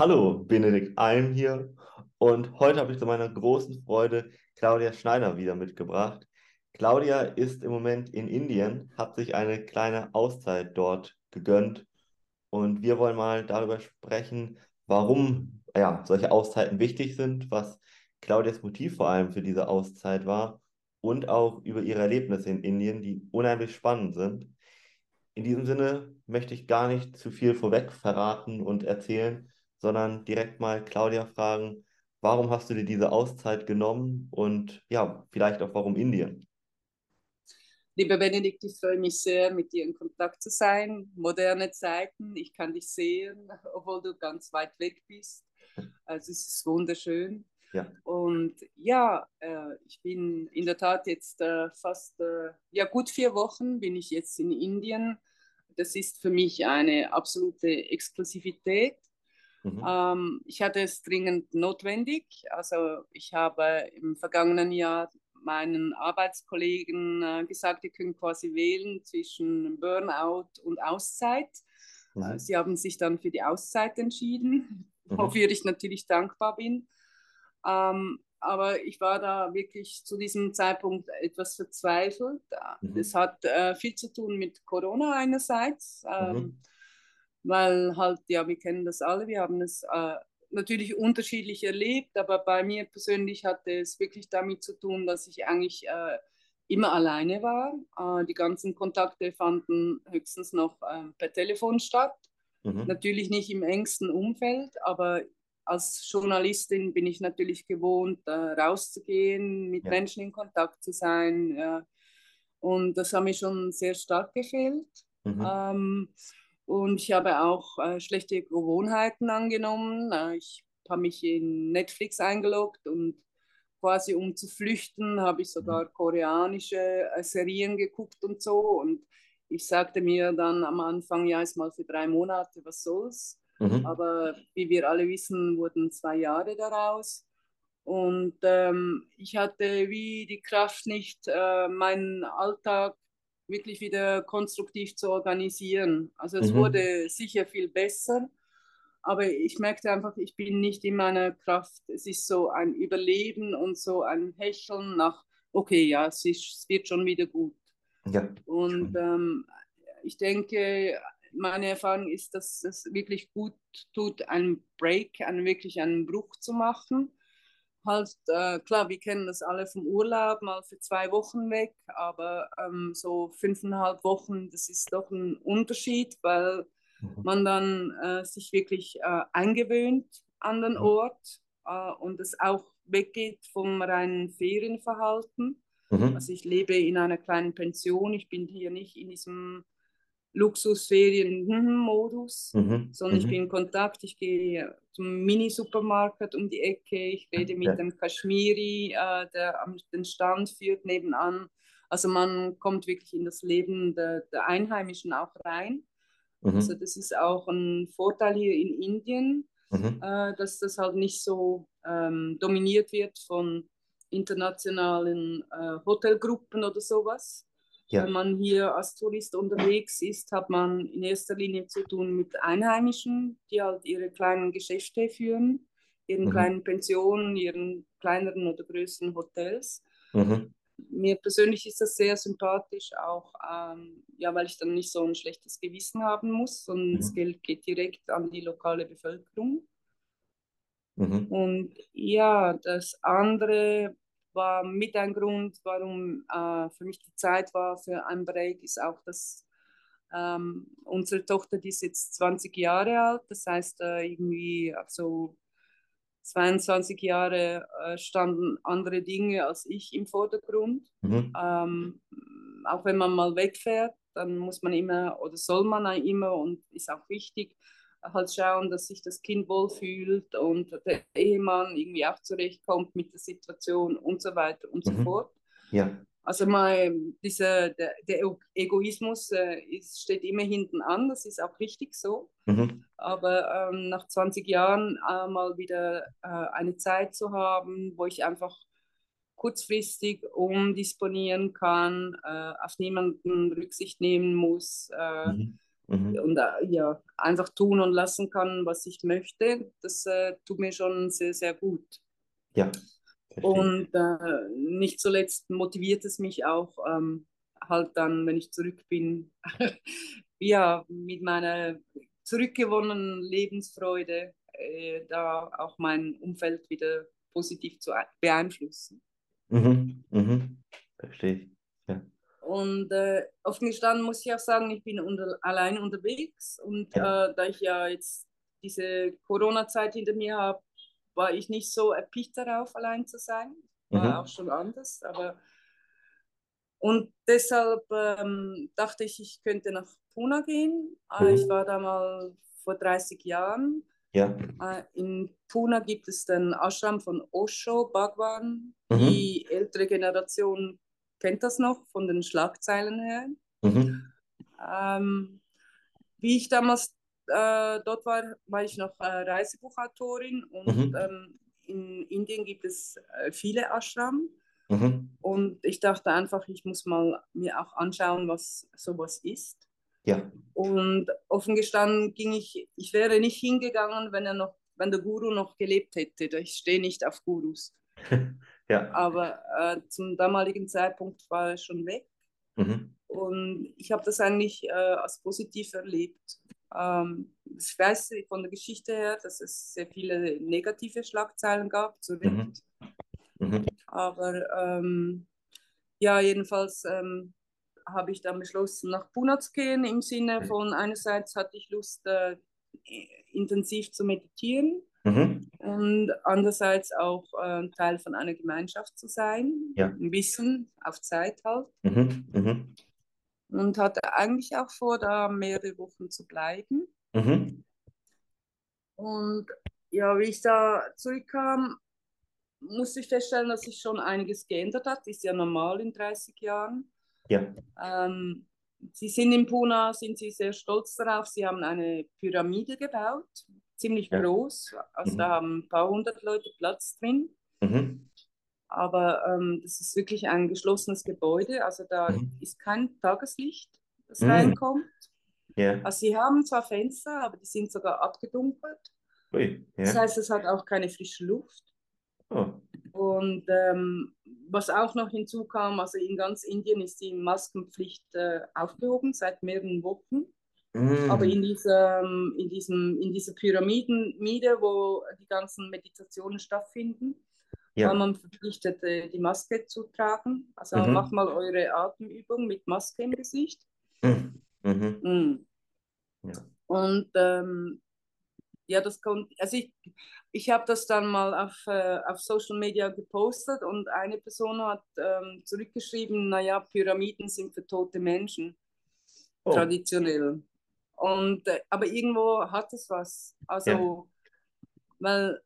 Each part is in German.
Hallo, Benedikt Alm hier und heute habe ich zu meiner großen Freude Claudia Schneider wieder mitgebracht. Claudia ist im Moment in Indien, hat sich eine kleine Auszeit dort gegönnt und wir wollen mal darüber sprechen, warum ja, solche Auszeiten wichtig sind, was Claudias Motiv vor allem für diese Auszeit war und auch über ihre Erlebnisse in Indien, die unheimlich spannend sind. In diesem Sinne möchte ich gar nicht zu viel vorweg verraten und erzählen, sondern direkt mal Claudia fragen, warum hast du dir diese Auszeit genommen und ja, vielleicht auch warum Indien? Lieber Benedikt, ich freue mich sehr, mit dir in Kontakt zu sein. Moderne Zeiten, ich kann dich sehen, obwohl du ganz weit weg bist. Also es ist wunderschön. Ja. Und ja, äh, ich bin in der Tat jetzt äh, fast, äh, ja gut vier Wochen bin ich jetzt in Indien. Das ist für mich eine absolute Exklusivität. Mhm. Ähm, ich hatte es dringend notwendig. Also ich habe im vergangenen Jahr meinen Arbeitskollegen äh, gesagt, ihr könnt quasi wählen zwischen Burnout und Auszeit. Mhm. Sie haben sich dann für die Auszeit entschieden, mhm. wofür ich natürlich dankbar bin. Ähm, aber ich war da wirklich zu diesem Zeitpunkt etwas verzweifelt. Mhm. Das hat äh, viel zu tun mit Corona einerseits. Ähm, mhm weil halt, ja, wir kennen das alle, wir haben es äh, natürlich unterschiedlich erlebt, aber bei mir persönlich hatte es wirklich damit zu tun, dass ich eigentlich äh, immer alleine war. Äh, die ganzen Kontakte fanden höchstens noch äh, per Telefon statt. Mhm. Natürlich nicht im engsten Umfeld, aber als Journalistin bin ich natürlich gewohnt, rauszugehen, mit ja. Menschen in Kontakt zu sein. Ja. Und das hat mir schon sehr stark gefehlt. Mhm. Ähm, und ich habe auch äh, schlechte Gewohnheiten angenommen. Äh, ich habe mich in Netflix eingeloggt und quasi um zu flüchten, habe ich sogar mhm. koreanische äh, Serien geguckt und so. Und ich sagte mir dann am Anfang, ja, ist mal für drei Monate, was soll's. Mhm. Aber wie wir alle wissen, wurden zwei Jahre daraus. Und ähm, ich hatte wie die Kraft nicht, äh, meinen Alltag wirklich wieder konstruktiv zu organisieren. Also es mhm. wurde sicher viel besser, aber ich merkte einfach, ich bin nicht in meiner Kraft. Es ist so ein Überleben und so ein Hecheln nach, okay, ja, es, ist, es wird schon wieder gut. Ja. Und ähm, ich denke, meine Erfahrung ist, dass es wirklich gut tut, einen Break, einen wirklich einen Bruch zu machen halt, äh, klar, wir kennen das alle vom Urlaub, mal für zwei Wochen weg, aber ähm, so fünfeinhalb Wochen, das ist doch ein Unterschied, weil mhm. man dann äh, sich wirklich äh, eingewöhnt an den mhm. Ort äh, und es auch weggeht vom reinen Ferienverhalten. Mhm. Also ich lebe in einer kleinen Pension, ich bin hier nicht in diesem Luxusferien-Modus, mhm. sondern mhm. ich bin in Kontakt, ich gehe zum Mini-Supermarkt um die Ecke, ich rede mit ja. dem Kaschmiri, äh, der am den Stand führt nebenan. Also man kommt wirklich in das Leben der, der Einheimischen auch rein. Mhm. Also das ist auch ein Vorteil hier in Indien, mhm. äh, dass das halt nicht so ähm, dominiert wird von internationalen äh, Hotelgruppen oder sowas ja. Wenn man hier als Tourist unterwegs ist, hat man in erster Linie zu tun mit Einheimischen, die halt ihre kleinen Geschäfte führen, ihren mhm. kleinen Pensionen, ihren kleineren oder größeren Hotels. Mhm. Mir persönlich ist das sehr sympathisch, auch ähm, ja, weil ich dann nicht so ein schlechtes Gewissen haben muss, sondern mhm. das Geld geht direkt an die lokale Bevölkerung. Mhm. Und ja, das andere, war mit ein Grund, warum äh, für mich die Zeit war für einen Break, ist auch, dass ähm, unsere Tochter, die ist jetzt 20 Jahre alt, das heißt äh, irgendwie so 22 Jahre äh, standen andere Dinge als ich im Vordergrund. Mhm. Ähm, auch wenn man mal wegfährt, dann muss man immer oder soll man immer und ist auch wichtig, halt schauen, dass sich das Kind wohlfühlt und der Ehemann irgendwie auch zurechtkommt mit der Situation und so weiter und mhm. so fort. Ja. Also mal dieser, der, der Egoismus äh, ist, steht immer hinten an, das ist auch richtig so. Mhm. Aber ähm, nach 20 Jahren äh, mal wieder äh, eine Zeit zu haben, wo ich einfach kurzfristig umdisponieren kann, äh, auf niemanden Rücksicht nehmen muss, äh, mhm mhm. und äh, ja, einfach tun und lassen kann, was ich möchte, das äh, tut mir schon sehr, sehr gut. Ja. Und äh, nicht zuletzt motiviert es mich auch ähm, halt dann, wenn ich zurück bin, ja, mit meiner zurückgewonnenen Lebensfreude, äh, da auch mein Umfeld wieder positiv zu beeinflussen. Mhm, mhm. Verstehe ich. Und äh, offen gestanden muss ich auch sagen, ich bin unter, allein unterwegs und ja. äh, da ich ja jetzt diese Corona-Zeit hinter mir habe, war ich nicht so erpicht darauf, allein zu sein. War mhm. auch schon anders, aber und deshalb ähm, dachte ich, ich könnte nach Pune gehen. Äh, mhm. Ich war da mal vor 30 Jahren. Ja. Äh, in Pune gibt es den Ashram von Osho Bhagwan. Mhm. Die ältere Generation kennt das noch von den Schlagzeilen her. Mhm. Ähm, wie ich damals äh, dort war, war ich noch äh, Reisebuchautorin und mhm. ähm, in Indien gibt es äh, viele Ashram. Mhm. Und ich dachte einfach, ich muss mal mir auch anschauen, was sowas ist. Ja. Und offen gestanden ging ich, ich wäre nicht hingegangen, wenn er noch, wenn der Guru noch gelebt hätte. Ich stehe nicht auf Gurus. ja. Aber äh, zum damaligen Zeitpunkt war er schon weg. Mhm. Und ich habe das eigentlich äh, als positiv erlebt. Ähm, ich weiß von der Geschichte her, dass es sehr viele negative Schlagzeilen gab, zu Recht. Mhm. Mhm. Aber ähm, ja, jedenfalls ähm, habe ich dann beschlossen, nach Pune zu gehen, im Sinne von einerseits hatte ich Lust, äh, intensiv zu meditieren mhm. Und andererseits auch äh, Teil von einer Gemeinschaft zu sein, ja. ein bisschen auf Zeit halt. Mhm. Mhm und hatte eigentlich auch vor, da mehrere Wochen zu bleiben. Mhm. Und ja, wie ich da zurückkam, musste ich feststellen, dass sich schon einiges geändert hat. Ist ja normal in 30 Jahren. Ja. Ähm, sie sind in Pune, sind sie sehr stolz darauf. Sie haben eine Pyramide gebaut, ziemlich ja. groß. Also mhm. da haben ein paar hundert Leute Platz drin. Mhm. Aber ähm, das ist wirklich ein geschlossenes Gebäude, also da mhm. ist kein Tageslicht, das mhm. reinkommt. Yeah. Also sie haben zwar Fenster, aber die sind sogar abgedunkelt. Ui, yeah. Das heißt, es hat auch keine frische Luft. Oh. Und ähm, was auch noch hinzukam, also in ganz Indien ist die Maskenpflicht äh, aufgehoben seit mehreren Wochen. Mm. Aber in, diesem, in, diesem, in dieser Pyramiden, wo die ganzen Meditationen stattfinden, ja. war man verpflichtet, äh, die Maske zu tragen. Also mhm. macht mal eure Atemübung mit Maske im Gesicht. Mhm. Mhm. mhm. Ja. Und ähm, ja, das kommt, also ich, ich habe das dann mal auf, äh, auf Social Media gepostet und eine Person hat ähm, zurückgeschrieben, naja, Pyramiden sind für tote Menschen, oh. traditionell. Und, äh, aber irgendwo hat es was. Also, ja. weil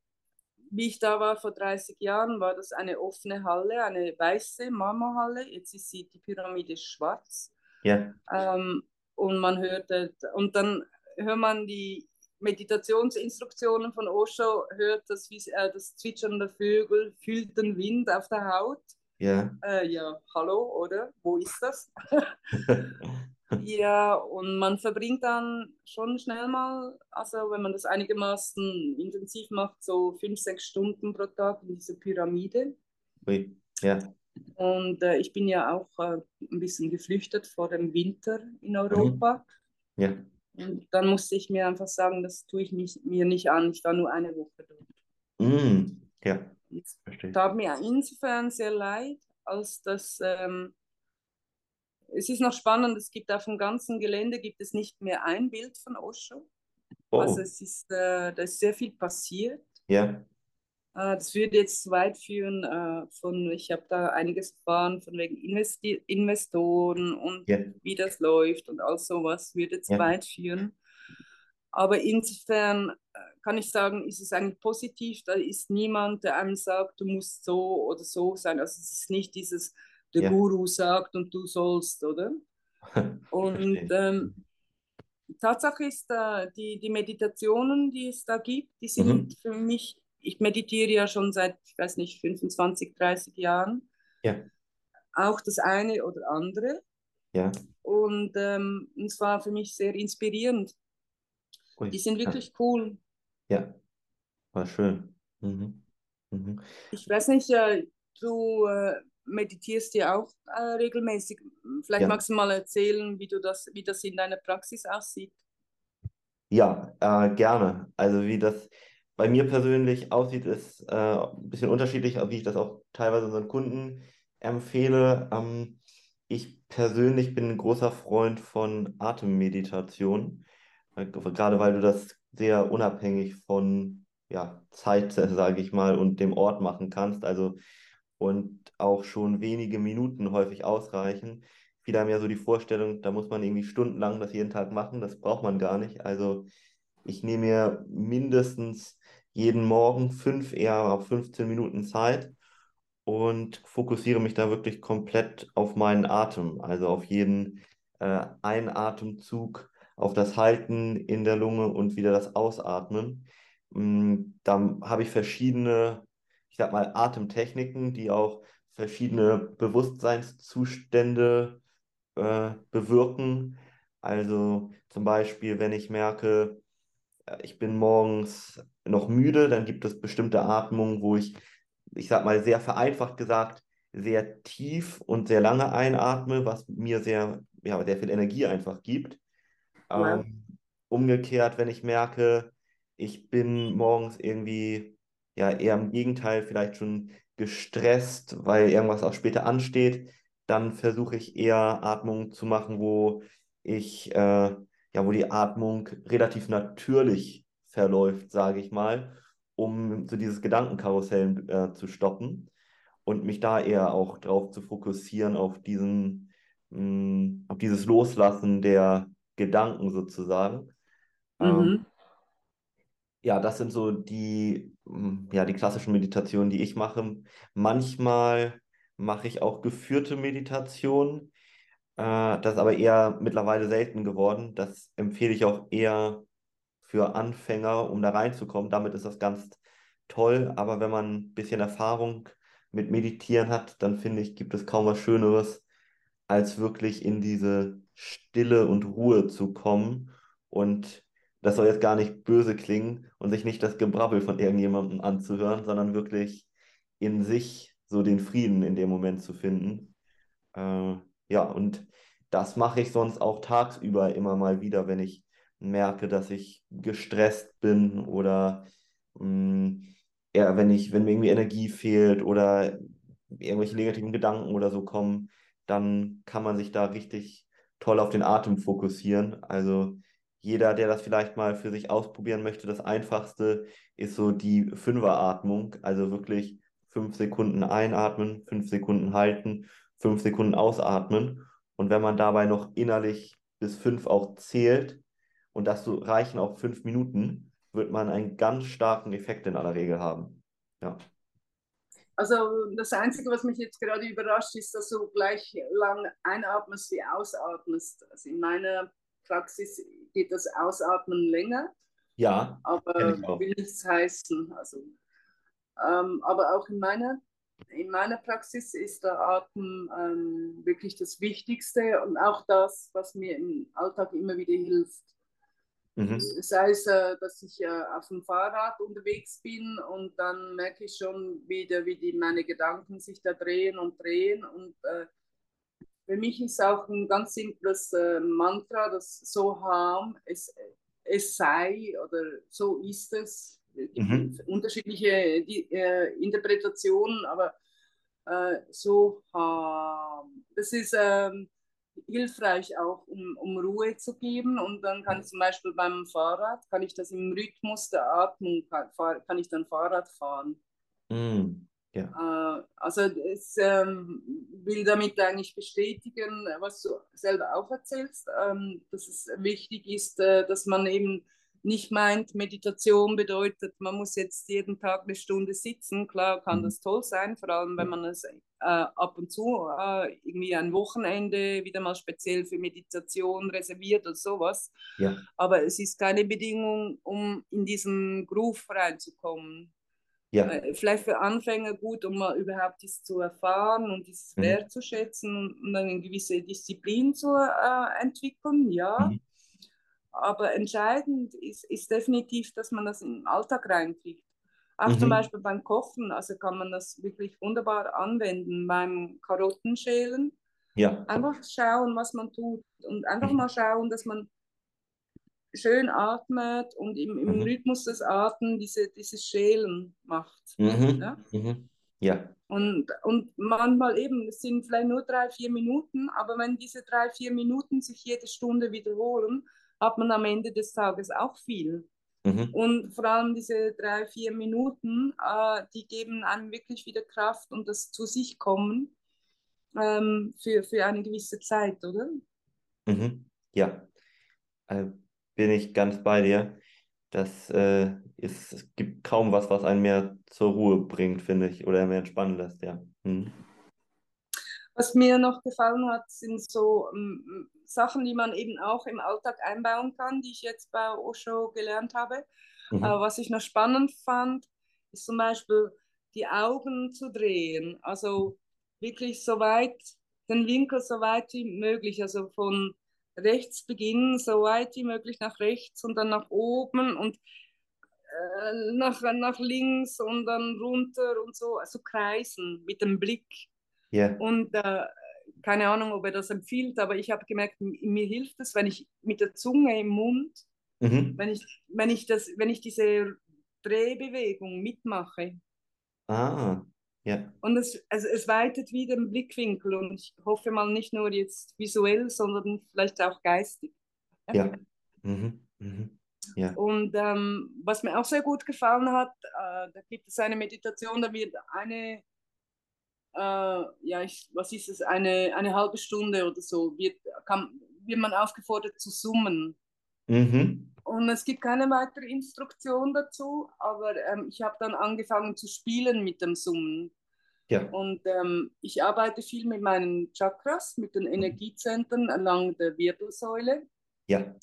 wie ich da war vor 30 Jahren, war das eine offene Halle, eine weiße Marmorhalle. Jetzt ist sie, die Pyramide schwarz. Ja. Ähm, und man hörte, und dann hört man die Meditationsinstruktionen von Osho, hört das, äh, das Zwitschern der Vögel, fühlt den Wind auf der Haut. Ja. Äh, ja, hallo, oder? Wo ist das? Ja, und man verbringt dann schon schnell mal, also wenn man das einigermaßen intensiv macht, so fünf, sechs Stunden pro Tag in dieser Pyramide. Oui. Ja. Und äh, ich bin ja auch äh, ein bisschen geflüchtet vor dem Winter in Europa. Mhm. Ja. Und dann musste ich mir einfach sagen, das tue ich nicht, mir nicht an. Ich war nur eine Woche dort. Mm. Ja, verstehe. Das tat mir insofern sehr leid, als dass ähm, es ist noch spannend, es gibt auf dem ganzen Gelände gibt es nicht mehr ein Bild von Osho. Oh. Also es ist, äh, da ist sehr viel passiert. Ja. Äh, das würde jetzt weit führen. Äh, von, ich habe da einiges erfahren von wegen Investi Investoren und ja. wie das läuft und all sowas würde zu ja. weit führen. Aber insofern äh, kann ich sagen, ist es eigentlich positiv. Da ist niemand, der einem sagt, du musst so oder so sein. Also es ist nicht dieses der ja. Guru sagt und du sollst, oder? und ähm, Tatsache ist, äh, die, die Meditationen, die es da gibt, die sind mhm. für mich, ich meditiere ja schon seit, ich weiß nicht, 25, 30 Jahren. Ja. Auch das eine oder andere. Ja. Und ähm, es war für mich sehr inspirierend. Ui, Die sind ja. wirklich cool. Ja, war schön. Mhm. Mhm. Ich weiß nicht, äh, du äh, meditierst ja auch äh, regelmäßig. Vielleicht Ja. magst du mal erzählen, wie du das, wie das in deiner Praxis aussieht. Ja, äh, gerne. Also wie das bei mir persönlich aussieht, ist äh, ein bisschen unterschiedlich, wie ich das auch teilweise unseren Kunden empfehle. Ähm, ich persönlich bin ein großer Freund von Atemmeditation, äh, gerade weil du das sehr unabhängig von ja, Zeit, sage ich mal, und dem Ort machen kannst. Also und auch schon wenige Minuten häufig ausreichen. Viele haben ja so die Vorstellung, da muss man irgendwie stundenlang das jeden Tag machen. Das braucht man gar nicht. Also ich nehme mir mindestens jeden Morgen fünf, eher auf 15 Minuten Zeit und fokussiere mich da wirklich komplett auf meinen Atem, also auf jeden äh, Einatemzug, auf das Halten in der Lunge und wieder das Ausatmen. Mm, Da habe ich verschiedene, ich sag mal, Atemtechniken, die auch verschiedene Bewusstseinszustände äh, bewirken. Also zum Beispiel, wenn ich merke, äh, ich bin morgens noch müde, dann gibt es bestimmte Atmungen, wo ich, ich sag mal, sehr vereinfacht gesagt, sehr tief und sehr lange einatme, was mir sehr, ja, sehr viel Energie einfach gibt. Ja. Ähm, umgekehrt, wenn ich merke, ich bin morgens irgendwie, ja, eher im Gegenteil, vielleicht schon gestresst, weil irgendwas auch später ansteht, dann versuche ich eher Atmungen zu machen, wo ich, äh, ja, wo die Atmung relativ natürlich verläuft, sage ich mal, um so dieses Gedankenkarussell äh, zu stoppen und mich da eher auch drauf zu fokussieren, auf diesen, mh, auf dieses Loslassen der Gedanken sozusagen. Ähm, Mhm. ja, das sind so die, ja, die klassischen Meditationen, die ich mache. Manchmal mache ich auch geführte Meditationen. Äh, das ist aber eher mittlerweile selten geworden. Das empfehle ich auch eher für Anfänger, um da reinzukommen. Damit ist das ganz toll. Aber wenn man ein bisschen Erfahrung mit Meditieren hat, dann finde ich, gibt es kaum was Schöneres, als wirklich in diese Stille und Ruhe zu kommen. Und das soll jetzt gar nicht böse klingen und sich nicht das Gebrabbel von irgendjemandem anzuhören, sondern wirklich in sich so den Frieden in dem Moment zu finden. Äh, ja, und das mache ich sonst auch tagsüber immer mal wieder, wenn ich merke, dass ich gestresst bin oder mh, ja, wenn ich, wenn mir irgendwie Energie fehlt oder irgendwelche negativen Gedanken oder so kommen, dann kann man sich da richtig toll auf den Atem fokussieren. Also jeder, der das vielleicht mal für sich ausprobieren möchte, das Einfachste ist so die Fünferatmung, also wirklich fünf Sekunden einatmen, fünf Sekunden halten, fünf Sekunden ausatmen. Und wenn man dabei noch innerlich bis fünf auch zählt, und das so reichen auch fünf Minuten, wird man einen ganz starken Effekt in aller Regel haben. Ja. Also das Einzige, was mich jetzt gerade überrascht, ist, dass du gleich lang einatmest wie ausatmest. Also in meiner Praxis geht das Ausatmen länger, Ja, aber ich will nichts heißen. Also, ähm, aber auch in meiner, in meiner Praxis ist der Atem ähm, wirklich das Wichtigste und auch das, was mir im Alltag immer wieder hilft. Mhm. Sei es, äh, dass ich äh, auf dem Fahrrad unterwegs bin und dann merke ich schon wieder, wie die, meine Gedanken sich da drehen und drehen. Und äh, für mich ist auch ein ganz simples äh, Mantra, das so harm es, es sei oder so ist es. Es gibt Mhm. unterschiedliche die, äh, Interpretationen, aber äh, so harm. Das ist ähm, hilfreich auch, um, um Ruhe zu geben. Und dann kann ich zum Beispiel beim Fahrrad, kann ich das im Rhythmus der Atmung, kann, kann ich dann Fahrrad fahren. Mhm. Ja. Äh, also es ähm, will damit eigentlich bestätigen, was du selber auch erzählst, ähm, dass es wichtig ist, äh, dass man eben nicht meint, Meditation bedeutet, man muss jetzt jeden Tag eine Stunde sitzen. Klar kann Mhm. das toll sein, vor allem wenn man es äh, ab und zu äh, irgendwie ein Wochenende wieder mal speziell für Meditation reserviert oder sowas. Ja. Aber es ist keine Bedingung, um in diesen Groove reinzukommen. Ja. Äh, vielleicht für Anfänger gut, um mal überhaupt das zu erfahren und dieses Mhm. wertzuschätzen und, eine gewisse Disziplin zu äh, entwickeln, ja. Mhm. Aber entscheidend ist, ist definitiv, dass man das in den Alltag reinkriegt. Auch zum Mhm. Beispiel beim Kochen, also kann man das wirklich wunderbar anwenden beim Karottenschälen. Ja. Einfach schauen, was man tut und einfach Mhm. mal schauen, dass man schön atmet und im, im Mhm. Rhythmus des Atmen diese, dieses Schälen macht. Mhm. Ja? Mhm. Ja. Und, und manchmal eben, es sind vielleicht nur drei, vier Minuten, aber wenn diese drei, vier Minuten sich jede Stunde wiederholen, hat man am Ende des Tages auch viel. Mhm. Und vor allem diese drei, vier Minuten, äh, die geben einem wirklich wieder Kraft und das zu sich kommen ähm, für, für eine gewisse Zeit, oder? Mhm. Ja. Bin ich ganz bei dir. Das äh, ist, es gibt kaum was, was einen mehr zur Ruhe bringt, finde ich, oder mehr entspannen lässt, ja. Mhm. Was mir noch gefallen hat, sind so ähm, Sachen, die man eben auch im Alltag einbauen kann, die ich jetzt bei Osho gelernt habe. Mhm. Äh, was ich noch spannend fand, ist zum Beispiel die Augen zu drehen. Also wirklich so weit, den Winkel so weit wie möglich, also von rechts beginnen, so weit wie möglich nach rechts und dann nach oben und äh, nach, nach links und dann runter und so, also kreisen mit dem Blick. Ja. Und äh, keine Ahnung, ob er das empfiehlt, aber ich habe gemerkt, mir hilft es, wenn ich mit der Zunge im Mund, Mhm. wenn ich, wenn ich, das, wenn ich diese Drehbewegung mitmache. Ah, ja. Und es, also es weitet wieder den Blickwinkel und ich hoffe mal nicht nur jetzt visuell, sondern vielleicht auch geistig. Ja. Mhm. Mhm. Ja. Und ähm, was mir auch sehr gut gefallen hat, äh, da gibt es eine Meditation, da wird eine, äh, ja, ich, was ist es, eine, eine halbe Stunde oder so, wird, kann, wird man aufgefordert zu summen. Mhm. Und es gibt keine weitere Instruktion dazu, aber ähm, ich habe dann angefangen zu spielen mit dem Summen. Ja. Und ähm, ich arbeite viel mit meinen Chakras, mit den Energiezentren entlang der Wirbelsäule. Ja.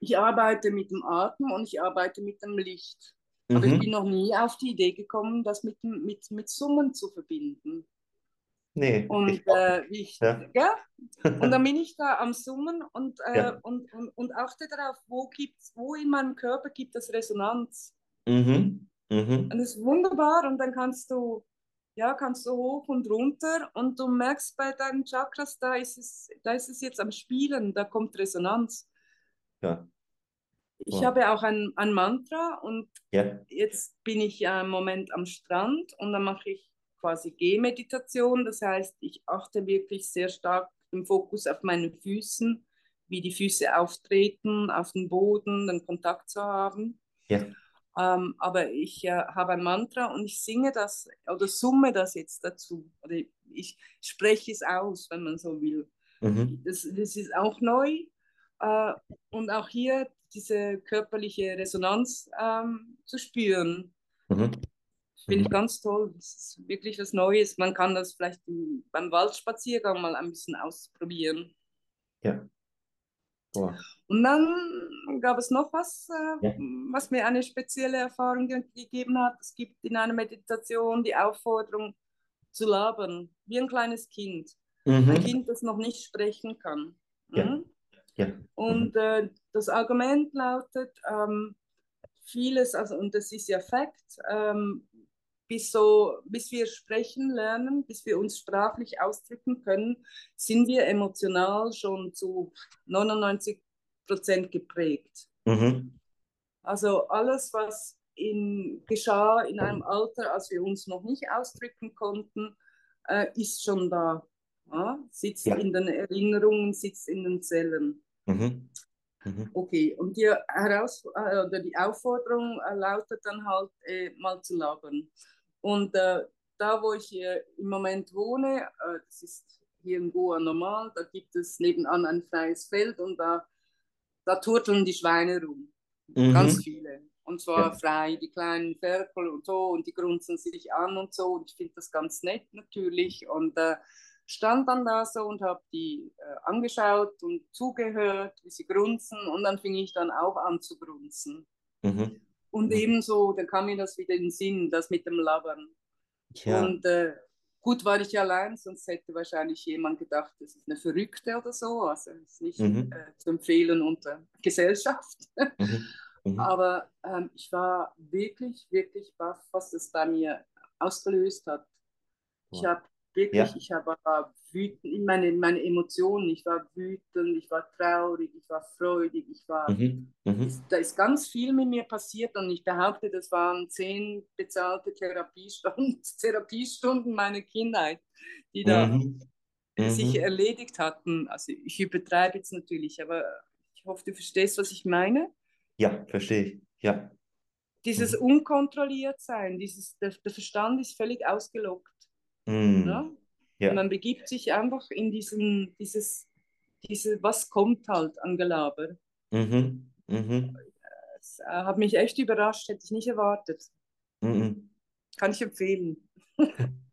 Ich arbeite mit dem Atem und ich arbeite mit dem Licht. Aber ich bin Mhm. noch nie auf die Idee gekommen, das mit, mit, mit Summen zu verbinden. Nee, Und, äh, ich, Ja. ja? und dann bin ich da am Summen und, äh, Ja. und, und, und achte darauf, wo, gibt's, wo in meinem Körper gibt es Resonanz. Mhm. Und Mhm. das ist wunderbar und dann kannst du, ja, kannst du hoch und runter und du merkst bei deinen Chakras, da ist es, da ist es jetzt am Spielen, da kommt Resonanz. Ja. Ich Wow. habe auch ein, ein Mantra und Ja. jetzt bin ich ja im Moment am Strand und dann mache ich quasi Gehmeditation. Das heißt, ich achte wirklich sehr stark im Fokus auf meinen Füßen, wie die Füße auftreten, auf den Boden, den Kontakt zu haben. Ja. Ähm, aber ich äh, habe ein Mantra und ich singe das oder summe das jetzt dazu. Oder ich spreche es aus, wenn man so will. Mhm. Das, das ist auch neu. Äh, und auch hier diese körperliche Resonanz ähm, zu spüren, Mhm. Finde ich Mhm. ganz toll. Das ist wirklich was Neues. Man kann das vielleicht im, beim Waldspaziergang mal ein bisschen ausprobieren. Ja. Boah. Und dann gab es noch was, äh, Ja. was mir eine spezielle Erfahrung ge gegeben hat. Es gibt in einer Meditation die Aufforderung zu labern, wie ein kleines Kind. Ein Mhm. Kind, das noch nicht sprechen kann. Ja. Mhm. Ja. Mhm. Und äh, das Argument lautet, ähm, vieles, also, und das ist ja Fakt, ähm, bis, so, bis wir sprechen lernen, bis wir uns sprachlich ausdrücken können, sind wir emotional schon zu 99 Prozent geprägt. Mhm. Also alles, was in, geschah in einem Alter, als wir uns noch nicht ausdrücken konnten, äh, ist schon da. Ja? Sitzt Ja. in den Erinnerungen, sitzt in den Zellen. Mhm. Mhm. Okay, und die, Heraus äh, oder die Aufforderung äh, lautet dann halt, äh, mal zu labern. Und äh, da, wo ich hier im Moment wohne, äh, das ist hier in Goa normal, da gibt es nebenan ein freies Feld und da, da turteln die Schweine rum. Ganz Mhm. viele. Und zwar Ja. frei, die kleinen Ferkel und so, und die grunzen sich an und so. Und ich finde das ganz nett natürlich. Und äh, stand dann da so und habe die äh, angeschaut und zugehört, wie sie grunzen. Und dann fing ich dann auch an zu grunzen. Mhm. Und ebenso, dann kam mir das wieder in den Sinn, das mit dem Labern. Ja. Und äh, gut war ich allein, sonst hätte wahrscheinlich jemand gedacht, das ist eine Verrückte oder so. Also es ist nicht Mhm. äh, zu empfehlen unter Gesellschaft. Mhm. Mhm. Aber ähm, ich war wirklich, wirklich baff, was das bei mir ausgelöst hat. Ich Wow. habe wirklich, Ja. ich war wütend, meine, meine Emotionen, ich war wütend, ich war traurig, ich war freudig, ich war, Mhm. Mhm. ist, da ist ganz viel mit mir passiert und ich behaupte, das waren zehn bezahlte Therapiestunden, Therapiestunden meiner Kindheit, die da Mhm. sich Mhm. erledigt hatten. Also ich übertreibe jetzt natürlich, aber ich hoffe, du verstehst, was ich meine. Ja, verstehe ich. Ja. Dieses Mhm. unkontrolliert sein, dieses, der, der Verstand ist völlig ausgelockt. Mhm. Ne? Ja. Man begibt sich einfach in diesen, dieses, diese, was kommt halt an Gelaber. Mhm. Mhm. Das äh, hat mich echt überrascht, hätte ich nicht erwartet. Mhm. Kann ich empfehlen.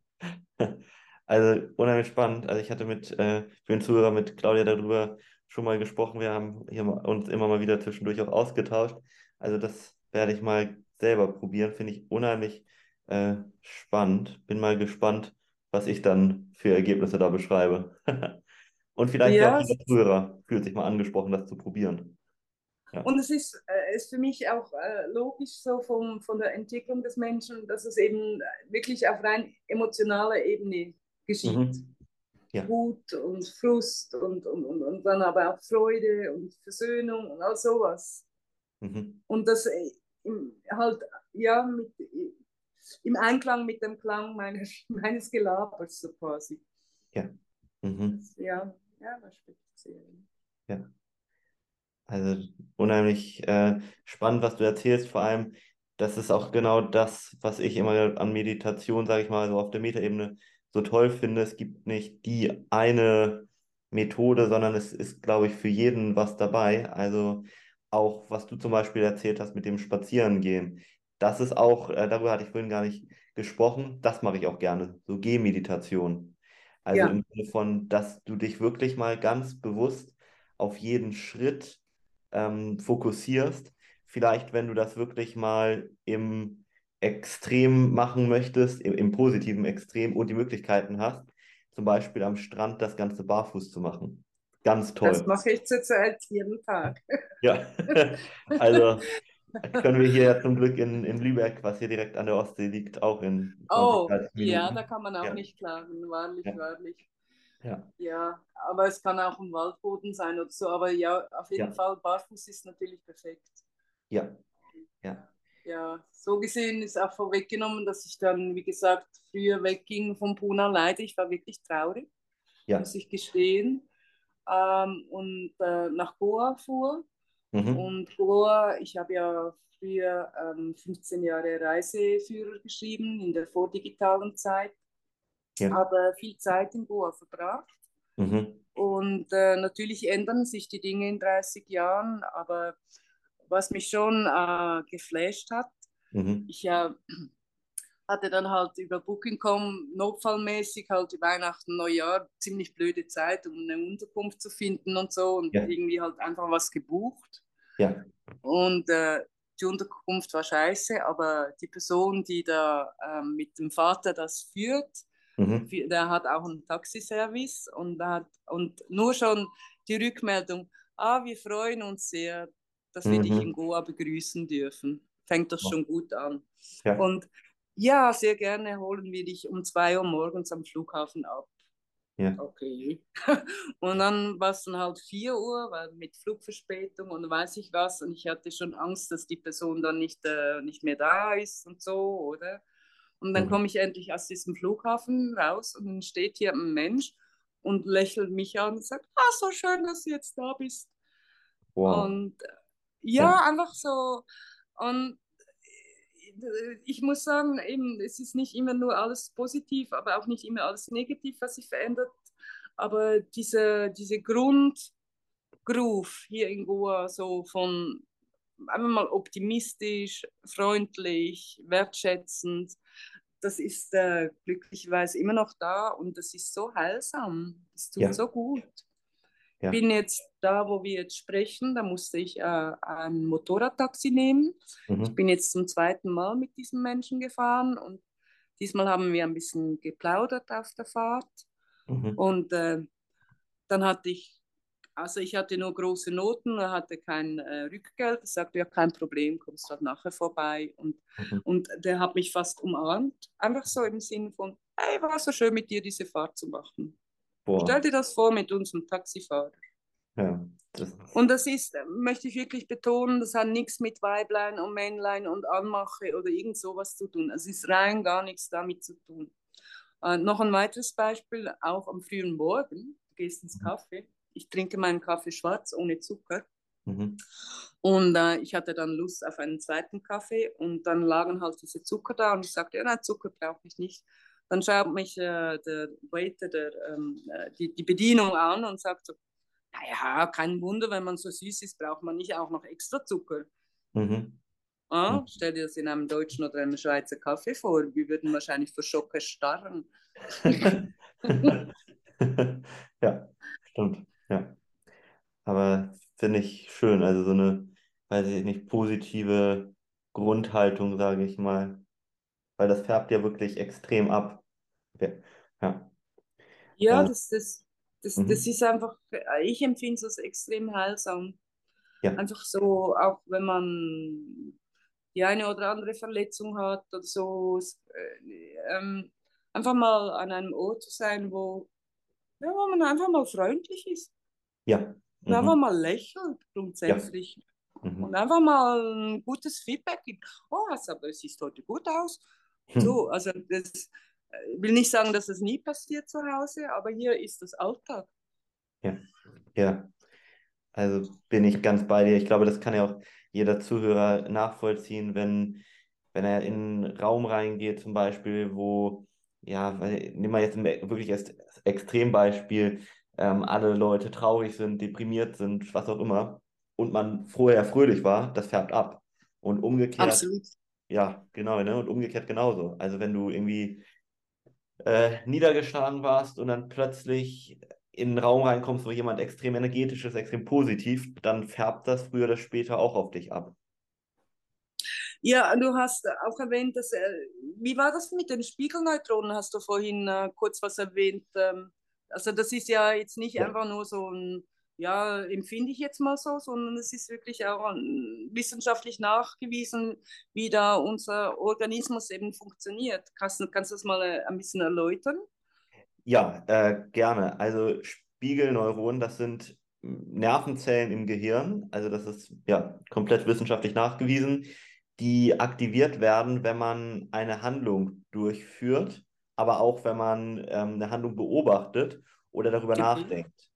Also unheimlich spannend. Also ich hatte mit, äh, für den Zuhörer mit Claudia darüber schon mal gesprochen. Wir haben hier uns immer mal wieder zwischendurch auch ausgetauscht. Also das werde ich mal selber probieren. Finde ich unheimlich äh, spannend. Bin mal gespannt, was ich dann für Ergebnisse da beschreibe. Und vielleicht Ja, auch jeder Zuhörer fühlt sich mal angesprochen, das zu probieren. Ja. Und es ist, äh, ist für mich auch äh, logisch so vom, von der Entwicklung des Menschen, dass es eben wirklich auf rein emotionaler Ebene geschieht. Mhm. Ja. Wut und Frust und, und, und, und dann aber auch Freude und Versöhnung und all sowas. Mhm. Und das äh, halt, ja, mit, im Einklang mit dem Klang meines, meines Gelabers so quasi. Mhm. Ja, ja, das speziell. Ja. Also unheimlich äh, spannend, was du erzählst. Vor allem, das ist auch genau das, was ich immer an Meditation, sage ich mal, so auf der Metaebene so toll finde. Es gibt nicht die eine Methode, sondern es ist, glaube ich, für jeden was dabei. Also auch, was du zum Beispiel erzählt hast mit dem Spazierengehen. Das ist auch, äh, darüber hatte ich vorhin gar nicht gesprochen, das mache ich auch gerne, so Gehmeditation. Also Ja. im Sinne von, dass du dich wirklich mal ganz bewusst auf jeden Schritt ähm, fokussierst. Vielleicht, wenn du das wirklich mal im Extrem machen möchtest, im, im positiven Extrem und die Möglichkeiten hast, zum Beispiel am Strand das Ganze barfuß zu machen. Ganz toll. Das mache ich zurzeit jeden Tag. Ja, also können wir hier zum Glück in, in Lübeck, was hier direkt an der Ostsee liegt, auch in 20, Oh, 30 ja, da kann man auch Ja. nicht klagen, wahrlich, Ja. wahrlich. Ja, Ja, aber es kann auch im Waldboden sein oder so. Aber ja, auf jeden Ja. Fall, barfuß ist natürlich perfekt. ja, ja. Ja, so gesehen ist auch vorweggenommen, dass ich dann, wie gesagt, früher wegging vom Puna. Leider, ich war wirklich traurig, Ja. muss ich gestehen. Ähm, und äh, nach Goa fuhr. Mhm. Und Goa, ich habe ja früher ähm, 15 Jahre Reiseführer geschrieben in der vordigitalen Zeit. Ja. Habe viel Zeit in Goa verbracht. Mhm. Und äh, natürlich ändern sich die Dinge in 30 Jahren, aber was mich schon äh, geflasht hat, Mhm. ich äh, hatte dann halt über Booking.com notfallmäßig halt Weihnachten, Neujahr ziemlich blöde Zeit, um eine Unterkunft zu finden und so und Ja. irgendwie halt einfach was gebucht. Ja. Und äh, die Unterkunft war scheiße, aber die Person, die da ähm, mit dem Vater das führt, Mhm. der hat auch einen Taxiservice und, hat, und nur schon die Rückmeldung, ah, wir freuen uns sehr, dass wir dich Mhm. in Goa begrüßen dürfen. Fängt doch schon gut an. Ja. Und ja, sehr gerne holen wir dich um zwei Uhr morgens am Flughafen ab. Ja. Okay. Und dann war es dann halt 4 Uhr, weil mit Flugverspätung und weiß ich was. Und ich hatte schon Angst, dass die Person dann nicht, äh, nicht mehr da ist und so, oder? Und dann Mhm. komme ich endlich aus diesem Flughafen raus und dann steht hier ein Mensch und lächelt mich an und sagt, ah, so schön, dass du jetzt da bist. Wow. Und äh, ja, Ja. einfach so. Und ich muss sagen, eben, es ist nicht immer nur alles positiv, aber auch nicht immer alles negativ, was sich verändert. Aber diese, diese Grundgroove hier in Goa, so von einfach mal optimistisch, freundlich, wertschätzend, das ist äh, glücklicherweise immer noch da und das ist so heilsam. Es tut Ja. so gut. Ja. bin jetzt da, wo wir jetzt sprechen, da musste ich äh, ein Motorradtaxi nehmen. Mhm. Ich bin jetzt zum zweiten Mal mit diesem Menschen gefahren und diesmal haben wir ein bisschen geplaudert auf der Fahrt. Mhm. Und äh, dann hatte ich, also ich hatte nur große Noten, er hatte kein äh, Rückgeld. Ich sagte, ja, kein Problem, kommst halt nachher vorbei. Und, mhm. und der hat mich fast umarmt, einfach so im Sinne von, hey, war so schön mit dir diese Fahrt zu machen. Boah. Stell dir das vor mit unserem Taxifahrer. Ja, das und das ist, möchte ich wirklich betonen, das hat nichts mit Weiblein und Männlein und Anmache oder irgend sowas zu tun. Es ist rein gar nichts damit zu tun. Äh, noch ein weiteres Beispiel, auch am frühen Morgen, du gehst ins Kaffee. Ich trinke meinen Kaffee schwarz ohne Zucker. Mhm. Und äh, ich hatte dann Lust auf einen zweiten Kaffee und dann lagen halt diese Zucker da und ich sagte, ja, nein, Zucker brauche ich nicht. Dann schaut mich äh, der Waiter, der, ähm, äh, die, die Bedienung an und sagt so, naja, kein Wunder, wenn man so süß ist, braucht man nicht auch noch extra Zucker. Mhm. Ah, mhm. stell dir das in einem deutschen oder einem Schweizer Kaffee vor. Wir würden wahrscheinlich vor Schock erstarren. ja, stimmt. Ja. Aber finde ich schön. Also so eine, weiß ich nicht, positive Grundhaltung, sage ich mal. Weil das färbt ja wirklich extrem ab. Ja. Ja, also, das, das, das, mhm. das ist einfach, ich empfinde es als extrem heilsam. Ja. Einfach so, auch wenn man die eine oder andere Verletzung hat oder so, äh, ähm, einfach mal an einem Ort zu sein, wo, ja, wo man einfach mal freundlich ist. Ja. Mhm. Und einfach mal lächelt grundsätzlich. Ja. Mhm. Und einfach mal ein gutes Feedback gibt. Oh, aber es sieht heute gut aus. Hm. So, also das, will nicht sagen, dass es nie passiert zu Hause, aber hier ist das Alltag. Ja, ja. Also bin ich ganz bei dir. Ich glaube, das kann ja auch jeder Zuhörer nachvollziehen, wenn, wenn er in einen Raum reingeht, zum Beispiel, wo, ja, nehmen wir jetzt wirklich als Extrembeispiel, ähm, alle Leute traurig sind, deprimiert sind, was auch immer, und man vorher fröhlich war, das färbt ab. Und umgekehrt. Absolut. Ja, genau, ne? Und umgekehrt genauso. Also wenn du irgendwie äh, niedergeschlagen warst und dann plötzlich in einen Raum reinkommst, wo jemand extrem energetisch ist, extrem positiv, dann färbt das früher oder später auch auf dich ab. Ja, du hast auch erwähnt, dass, äh, wie war das mit den Spiegelneutronen? Hast du vorhin äh, kurz was erwähnt? Ähm, also das ist ja jetzt nicht ja. einfach nur so ein ja, empfinde ich jetzt mal so, sondern es ist wirklich auch wissenschaftlich nachgewiesen, wie da unser Organismus eben funktioniert. Kannst, kannst du das mal äh, ein bisschen erläutern? Ja, äh, gerne. Also Spiegelneuronen, das sind Nervenzellen im Gehirn, also das ist ja komplett wissenschaftlich nachgewiesen, die aktiviert werden, wenn man eine Handlung durchführt, aber auch wenn man ähm, eine Handlung beobachtet oder darüber okay. nachdenkt.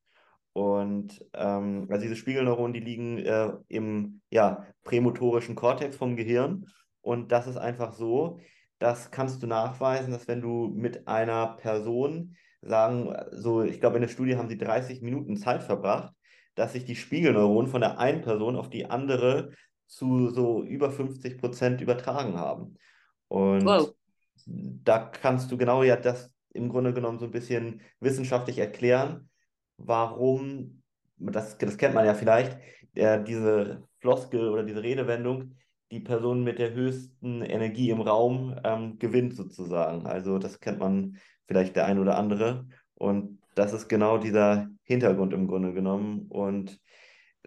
Und ähm, also diese Spiegelneuronen, die liegen äh, im ja, prämotorischen Kortex vom Gehirn. Und das ist einfach so, das kannst du nachweisen, dass wenn du mit einer Person sagen, so, ich glaube, in der Studie haben sie 30 Minuten Zeit verbracht, dass sich die Spiegelneuronen von der einen Person auf die andere zu so über 50 Prozent übertragen haben. Und wow. da kannst du genau ja das im Grunde genommen so ein bisschen wissenschaftlich erklären, warum, das, das kennt man ja vielleicht, äh, diese Floskel oder diese Redewendung, die Person mit der höchsten Energie im Raum ähm, gewinnt sozusagen. Also das kennt man vielleicht der ein oder andere. Und das ist genau dieser Hintergrund im Grunde genommen. Und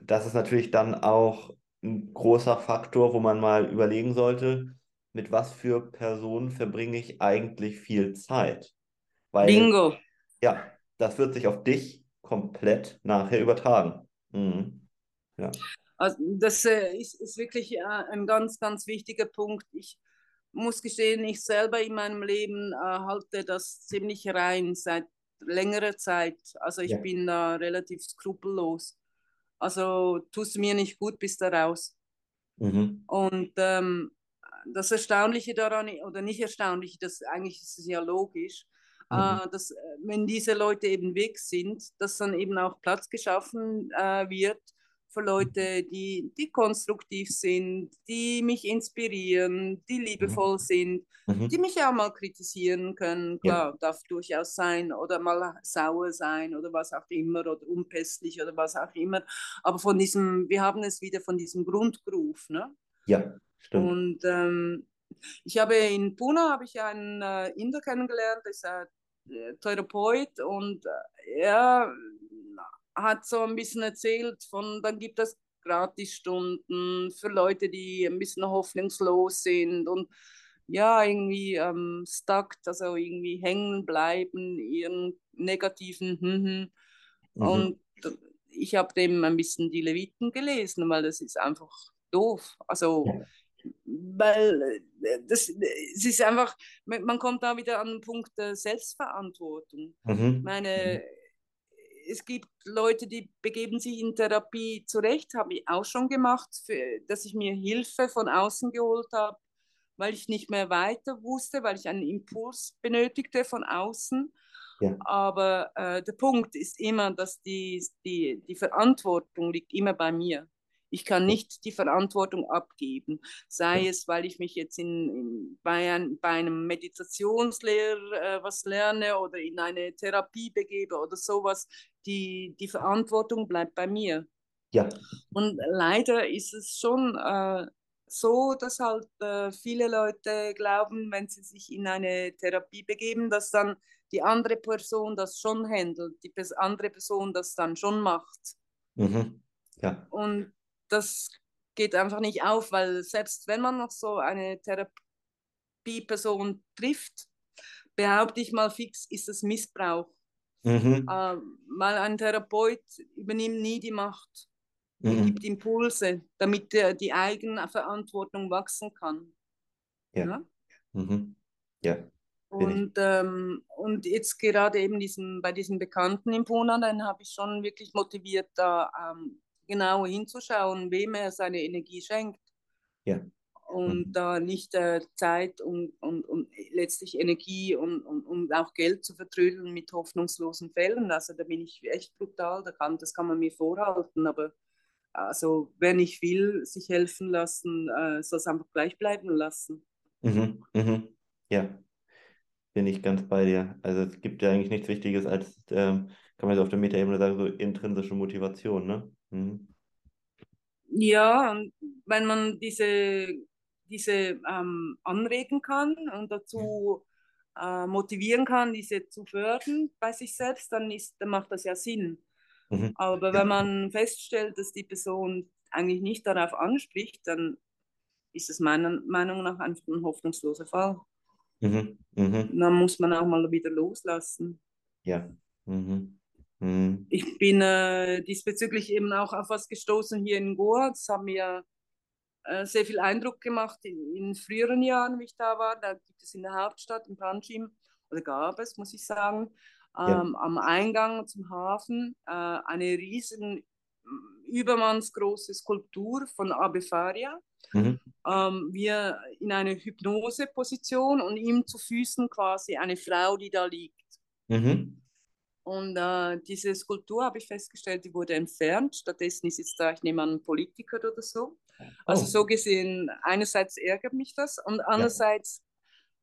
das ist natürlich dann auch ein großer Faktor, wo man mal überlegen sollte, mit was für Personen verbringe ich eigentlich viel Zeit. Weil, Bingo. Ja, das wird sich auf dich komplett nachher übertragen. Mhm. Ja. Also das äh, ist, ist, wirklich äh, ein ganz, ganz wichtiger Punkt. Ich muss gestehen, ich selber in meinem Leben äh, halte das ziemlich rein seit längerer Zeit. Also ich ja. bin da relativ skrupellos. Also tust du mir nicht gut, bist da raus. Mhm. Und ähm, das Erstaunliche daran, oder nicht erstaunlich, das eigentlich ist es ja logisch, Mhm. Äh, dass, wenn diese Leute eben weg sind, dass dann eben auch Platz geschaffen äh, wird für Leute, die, die konstruktiv sind, die mich inspirieren, die liebevoll mhm. sind, mhm. die mich auch mal kritisieren können. Klar, ja. darf durchaus sein oder mal sauer sein oder was auch immer oder unpässlich oder was auch immer. Aber von diesem, wir haben es wieder von diesem Grundgroove. Ne? Ja, stimmt. Und ähm, ich habe in Pune habe ich einen äh, Inder kennengelernt, der ist äh, Therapeut und äh, er hat so ein bisschen erzählt von, dann gibt es Gratisstunden für Leute, die ein bisschen hoffnungslos sind und ja, irgendwie ähm, stuck, also irgendwie hängen bleiben, ihren negativen hm, hm. Mhm. Und ich habe dem ein bisschen die Leviten gelesen, weil das ist einfach doof. Also ja weil äh, das, es ist einfach, man kommt da wieder an den Punkt der Selbstverantwortung. Mhm. meine, mhm. es gibt Leute, die begeben sich in Therapie zurecht, habe ich auch schon gemacht, für, dass ich mir Hilfe von außen geholt habe, weil ich nicht mehr weiter wusste, weil ich einen Impuls benötigte von außen. Ja. Aber äh, der Punkt ist immer, dass die, die, die Verantwortung liegt immer bei mir. Ich kann nicht die Verantwortung abgeben, sei es, weil ich mich jetzt in, in bei, ein, bei, einem Meditationslehrer äh, was lerne oder in eine Therapie begebe oder sowas. Die, die Verantwortung bleibt bei mir. Ja. Und leider ist es schon äh, so, dass halt äh, viele Leute glauben, wenn sie sich in eine Therapie begeben, dass dann die andere Person das schon handelt, die andere Person das dann schon macht. Mhm. Ja. Und das geht einfach nicht auf, weil selbst wenn man noch so eine Therapieperson trifft, behaupte ich mal fix, ist es Missbrauch. Mhm. Äh, weil ein Therapeut übernimmt nie die Macht, mhm. gibt Impulse, damit der, die eigene Verantwortung wachsen kann. Ja. ja? Mhm. ja. Und, ähm, und jetzt gerade eben diesen, bei diesem Bekannten im Puna, den habe ich schon wirklich motiviert, da ähm, genau hinzuschauen, wem er seine Energie schenkt. Ja. Und mhm. da nicht äh, Zeit und, und, und letztlich Energie und, und, und auch Geld zu vertrödeln mit hoffnungslosen Fällen. Also da bin ich echt brutal, da kann, das kann man mir vorhalten, aber also wer nicht will, sich helfen lassen, äh, soll es einfach gleich bleiben lassen. Mhm, mhm. Ja, bin ich ganz bei dir. Also es gibt ja eigentlich nichts Wichtiges als, ähm, kann man jetzt auf der Metaebene sagen, so intrinsische Motivation, ne? Mhm. Ja, und wenn man diese, diese ähm, anregen kann und dazu äh, motivieren kann, diese zu fördern bei sich selbst, dann, ist, dann macht das ja Sinn. Mhm. Aber wenn man feststellt, dass die Person eigentlich nicht darauf anspricht, dann ist es meiner Meinung nach einfach ein hoffnungsloser Fall. Mhm. Mhm. Dann muss man auch mal wieder loslassen. Ja. Mhm. Mhm. Ich bin äh, diesbezüglich eben auch auf was gestoßen hier in Goa. Das hat mir äh, sehr viel Eindruck gemacht in, in, früheren Jahren, wie ich da war. Da gibt es in der Hauptstadt, in Panjim, oder gab es, muss ich sagen, ähm, ja. am Eingang zum Hafen äh, eine riesen übermannsgroße Skulptur von Abe Faria. Mhm. Ähm, wir in einer Hypnoseposition und ihm zu Füßen quasi eine Frau, die da liegt. Mhm. Und äh, diese Skulptur habe ich festgestellt, die wurde entfernt. Stattdessen ist jetzt da, ich nehme an, ein Politiker oder so. Also oh. so gesehen, einerseits ärgert mich das und andererseits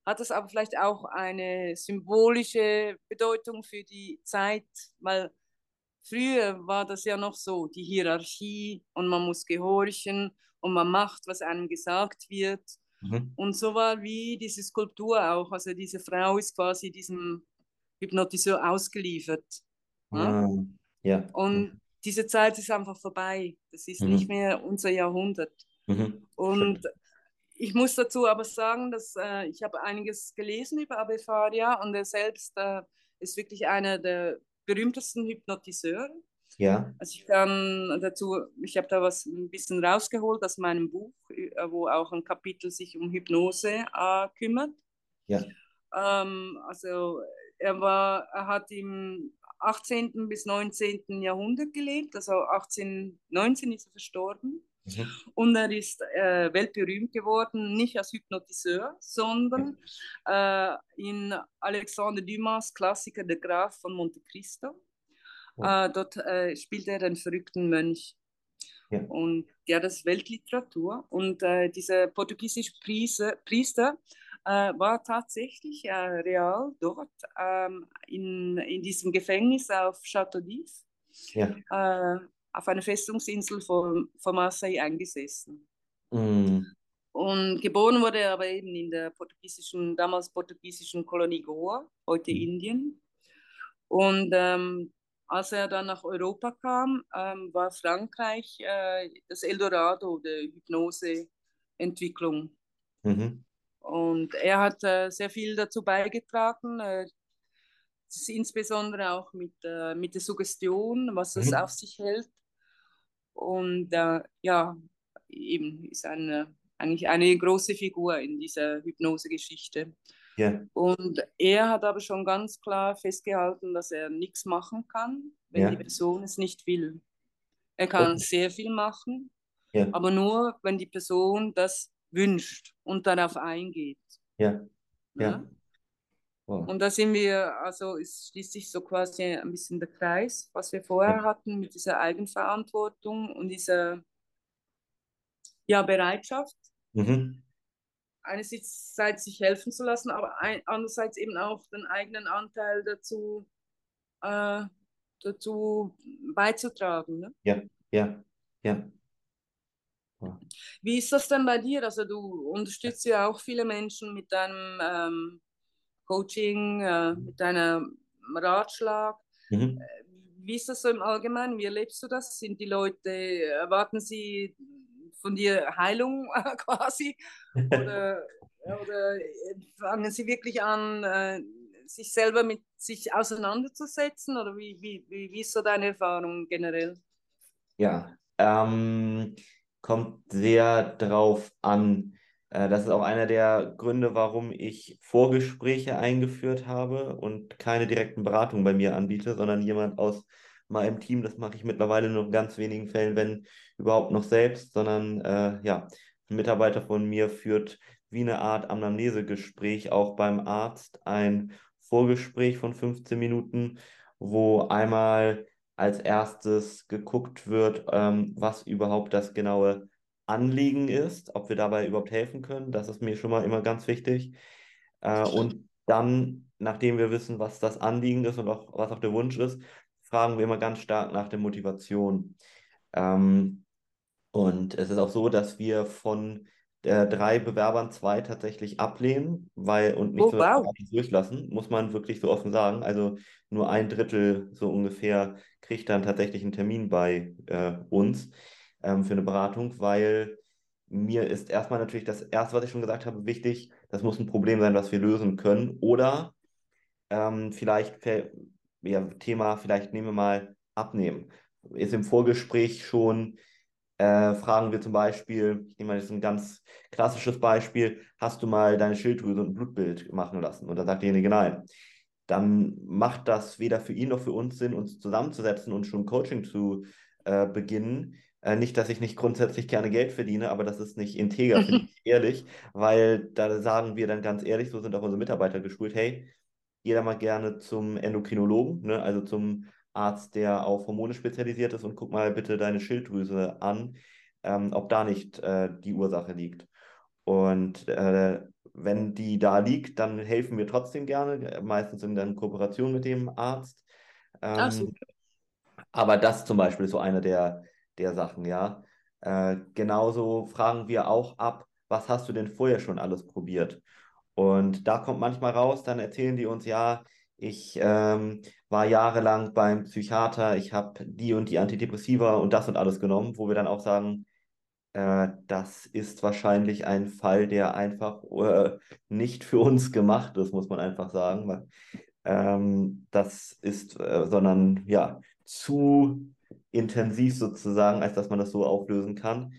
ja. hat das aber vielleicht auch eine symbolische Bedeutung für die Zeit, weil früher war das ja noch so, die Hierarchie und man muss gehorchen und man macht, was einem gesagt wird. Mhm. Und so war wie diese Skulptur auch. Also diese Frau ist quasi diesem Hypnotiseur ausgeliefert. Ah, ja. Und diese Zeit ist einfach vorbei. Das ist mhm. nicht mehr unser Jahrhundert. Mhm. Und ich muss dazu aber sagen, dass äh, ich habe einiges gelesen über Abe Faria und er selbst äh, ist wirklich einer der berühmtesten Hypnotiseure. Ja. Also ich kann dazu, ich habe da was ein bisschen rausgeholt aus meinem Buch, äh, wo auch ein Kapitel sich um Hypnose äh, kümmert. Ja. Ähm, also er, war, er hat im 18. bis 19. Jahrhundert gelebt, also 1819 ist er verstorben. Mhm. Und er ist äh, weltberühmt geworden, nicht als Hypnotiseur, sondern äh, in Alexander Dumas Klassiker Der Graf von Monte Cristo. Oh. Äh, dort äh, spielt er den verrückten Mönch. Ja. Und ja, das ist Weltliteratur. Und äh, dieser portugiesische Priester, Priester war tatsächlich äh, real dort ähm, in, in diesem Gefängnis auf Château d'If, ja. Äh, auf einer Festungsinsel von, von Marseille eingesessen. Mm. Und geboren wurde er aber eben in der portugiesischen, damals portugiesischen Kolonie Goa, heute mm. Indien. Und ähm, als er dann nach Europa kam, ähm, war Frankreich äh, das Eldorado der Hypnoseentwicklung. Mhm. Und er hat äh, sehr viel dazu beigetragen, äh, insbesondere auch mit, äh, mit der Suggestion, was es mhm. auf sich hält. Und äh, ja, eben ist eine, eigentlich eine große Figur in dieser Hypnosegeschichte. Ja. Und er hat aber schon ganz klar festgehalten, dass er nichts machen kann, wenn ja. die Person es nicht will. Er kann okay. sehr viel machen, ja. aber nur, wenn die Person das wünscht und darauf eingeht. Ja. Ja. Wow. Und da sind wir, also es schließt sich so quasi ein bisschen der Kreis, was wir vorher hatten mit dieser Eigenverantwortung und dieser ja, Bereitschaft, mhm. einerseits sich helfen zu lassen, aber ein, andererseits eben auch den eigenen Anteil dazu, äh, dazu beizutragen. Ne? Ja, ja, ja. Wie ist das denn bei dir? Also du unterstützt ja auch viele Menschen mit deinem ähm, Coaching, äh, mit deinem Ratschlag. Mhm. Äh, wie ist das so im Allgemeinen? Wie erlebst du das? Sind die Leute, erwarten sie von dir Heilung quasi? Oder, oder fangen sie wirklich an, äh, sich selber mit sich auseinanderzusetzen? Oder wie, wie, wie ist so deine Erfahrung generell? Ja, ähm, kommt sehr drauf an. Äh, das ist auch einer der Gründe, warum ich Vorgespräche eingeführt habe und keine direkten Beratungen bei mir anbiete, sondern jemand aus meinem Team, das mache ich mittlerweile nur in ganz wenigen Fällen, wenn überhaupt noch selbst, sondern äh, ja, ein Mitarbeiter von mir führt wie eine Art Anamnesegespräch auch beim Arzt ein Vorgespräch von 15 Minuten, wo einmal als erstes geguckt wird, ähm, was überhaupt das genaue Anliegen ist, ob wir dabei überhaupt helfen können. Das ist mir schon mal immer ganz wichtig. Äh, und dann, nachdem wir wissen, was das Anliegen ist und auch was auch der Wunsch ist, fragen wir immer ganz stark nach der Motivation. Ähm, und es ist auch so, dass wir von äh, drei Bewerbern zwei tatsächlich ablehnen, weil und nicht oh, so wow. durchlassen, muss man wirklich so offen sagen. Also nur ein Drittel so ungefähr kriegt dann tatsächlich einen Termin bei äh, uns ähm, für eine Beratung, weil mir ist erstmal natürlich das erste, was ich schon gesagt habe, wichtig. Das muss ein Problem sein, was wir lösen können. Oder ähm, vielleicht ja, Thema, vielleicht nehmen wir mal abnehmen. Ist im Vorgespräch schon äh, fragen wir zum Beispiel, ich nehme mal jetzt ein ganz klassisches Beispiel, hast du mal deine Schilddrüse und ein Blutbild machen lassen? Und dann sagt derjenige nein. Dann macht das weder für ihn noch für uns Sinn, uns zusammenzusetzen und schon Coaching zu äh, beginnen. Äh, nicht, dass ich nicht grundsätzlich gerne Geld verdiene, aber das ist nicht integer, finde ich ehrlich, weil da sagen wir dann ganz ehrlich, so sind auch unsere Mitarbeiter geschult, hey, jeder mal gerne zum Endokrinologen, ne, also zum Arzt, der auf Hormone spezialisiert ist und guck mal bitte deine Schilddrüse an, ähm, ob da nicht äh, die Ursache liegt. Und äh, wenn die da liegt, dann helfen wir trotzdem gerne, meistens in der Kooperation mit dem Arzt. Ähm, so. Aber das zum Beispiel ist so eine der, der Sachen, ja. Äh, genauso fragen wir auch ab, was hast du denn vorher schon alles probiert? Und da kommt manchmal raus, dann erzählen die uns, ja, ich ähm, war jahrelang beim Psychiater, ich habe die und die Antidepressiva und das und alles genommen, wo wir dann auch sagen, äh, das ist wahrscheinlich ein Fall, der einfach äh, nicht für uns gemacht ist, muss man einfach sagen. Weil, ähm, das ist, äh, sondern ja, zu intensiv sozusagen, als dass man das so auflösen kann.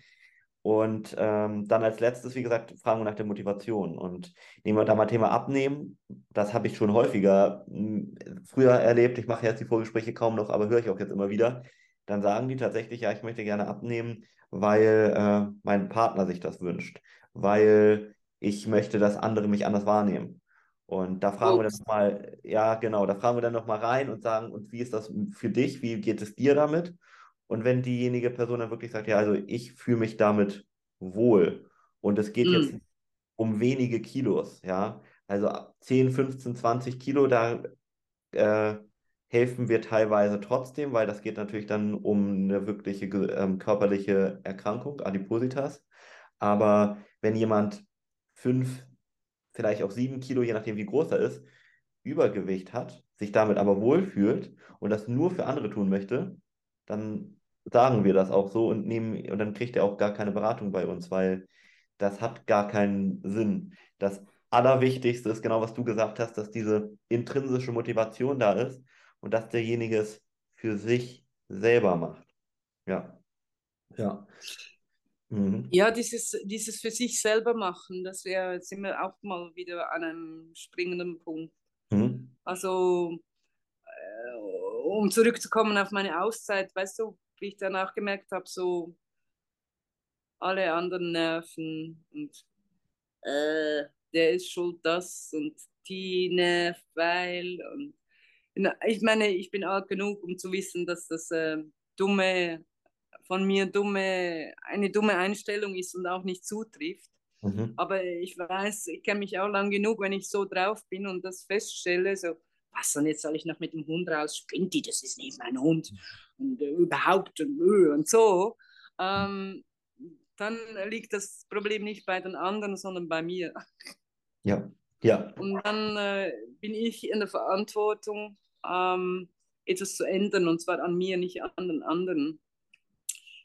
Und ähm, dann als letztes, wie gesagt, fragen wir nach der Motivation. Und nehmen wir da mal Thema Abnehmen. Das habe ich schon häufiger hm, früher erlebt. Ich mache jetzt die Vorgespräche kaum noch, aber höre ich auch jetzt immer wieder. Dann sagen die tatsächlich, ja, ich möchte gerne abnehmen, weil äh, mein Partner sich das wünscht. Weil ich möchte, dass andere mich anders wahrnehmen. Und da fragen Ups. wir dann nochmal, ja, genau, da fragen wir dann nochmal rein und sagen, und wie ist das für dich? Wie geht es dir damit? Und wenn diejenige Person dann wirklich sagt, ja, also ich fühle mich damit wohl und es geht mm. jetzt um wenige Kilos, ja, also 10, 15, 20 Kilo, da äh, helfen wir teilweise trotzdem, weil das geht natürlich dann um eine wirkliche ähm, körperliche Erkrankung, Adipositas. Aber wenn jemand fünf, vielleicht auch sieben Kilo, je nachdem wie groß er ist, Übergewicht hat, sich damit aber wohlfühlt und das nur für andere tun möchte, dann sagen wir das auch so und nehmen und dann kriegt er auch gar keine Beratung bei uns, weil das hat gar keinen Sinn. Das Allerwichtigste ist genau, was du gesagt hast, dass diese intrinsische Motivation da ist und dass derjenige es für sich selber macht. Ja. Ja. Mhm. Ja, dieses, dieses für sich selber machen, das wäre, sind wir auch mal wieder an einem springenden Punkt. Mhm. Also, äh, um zurückzukommen auf meine Auszeit, weißt du, wie ich danach gemerkt habe, so alle anderen nerven und äh, der ist schuld das und die nervt, weil und ich meine, ich bin alt genug, um zu wissen, dass das äh, dumme, von mir dumme, eine dumme Einstellung ist und auch nicht zutrifft. Mhm. Aber ich weiß, ich kenne mich auch lang genug, wenn ich so drauf bin und das feststelle, so, was, und jetzt soll ich noch mit dem Hund raus, spinnt die, das ist nicht mein Hund und äh, überhaupt und, und so, ähm, dann liegt das Problem nicht bei den anderen, sondern bei mir. Ja, ja. Und dann äh, bin ich in der Verantwortung, ähm, etwas zu ändern, und zwar an mir, nicht an den anderen.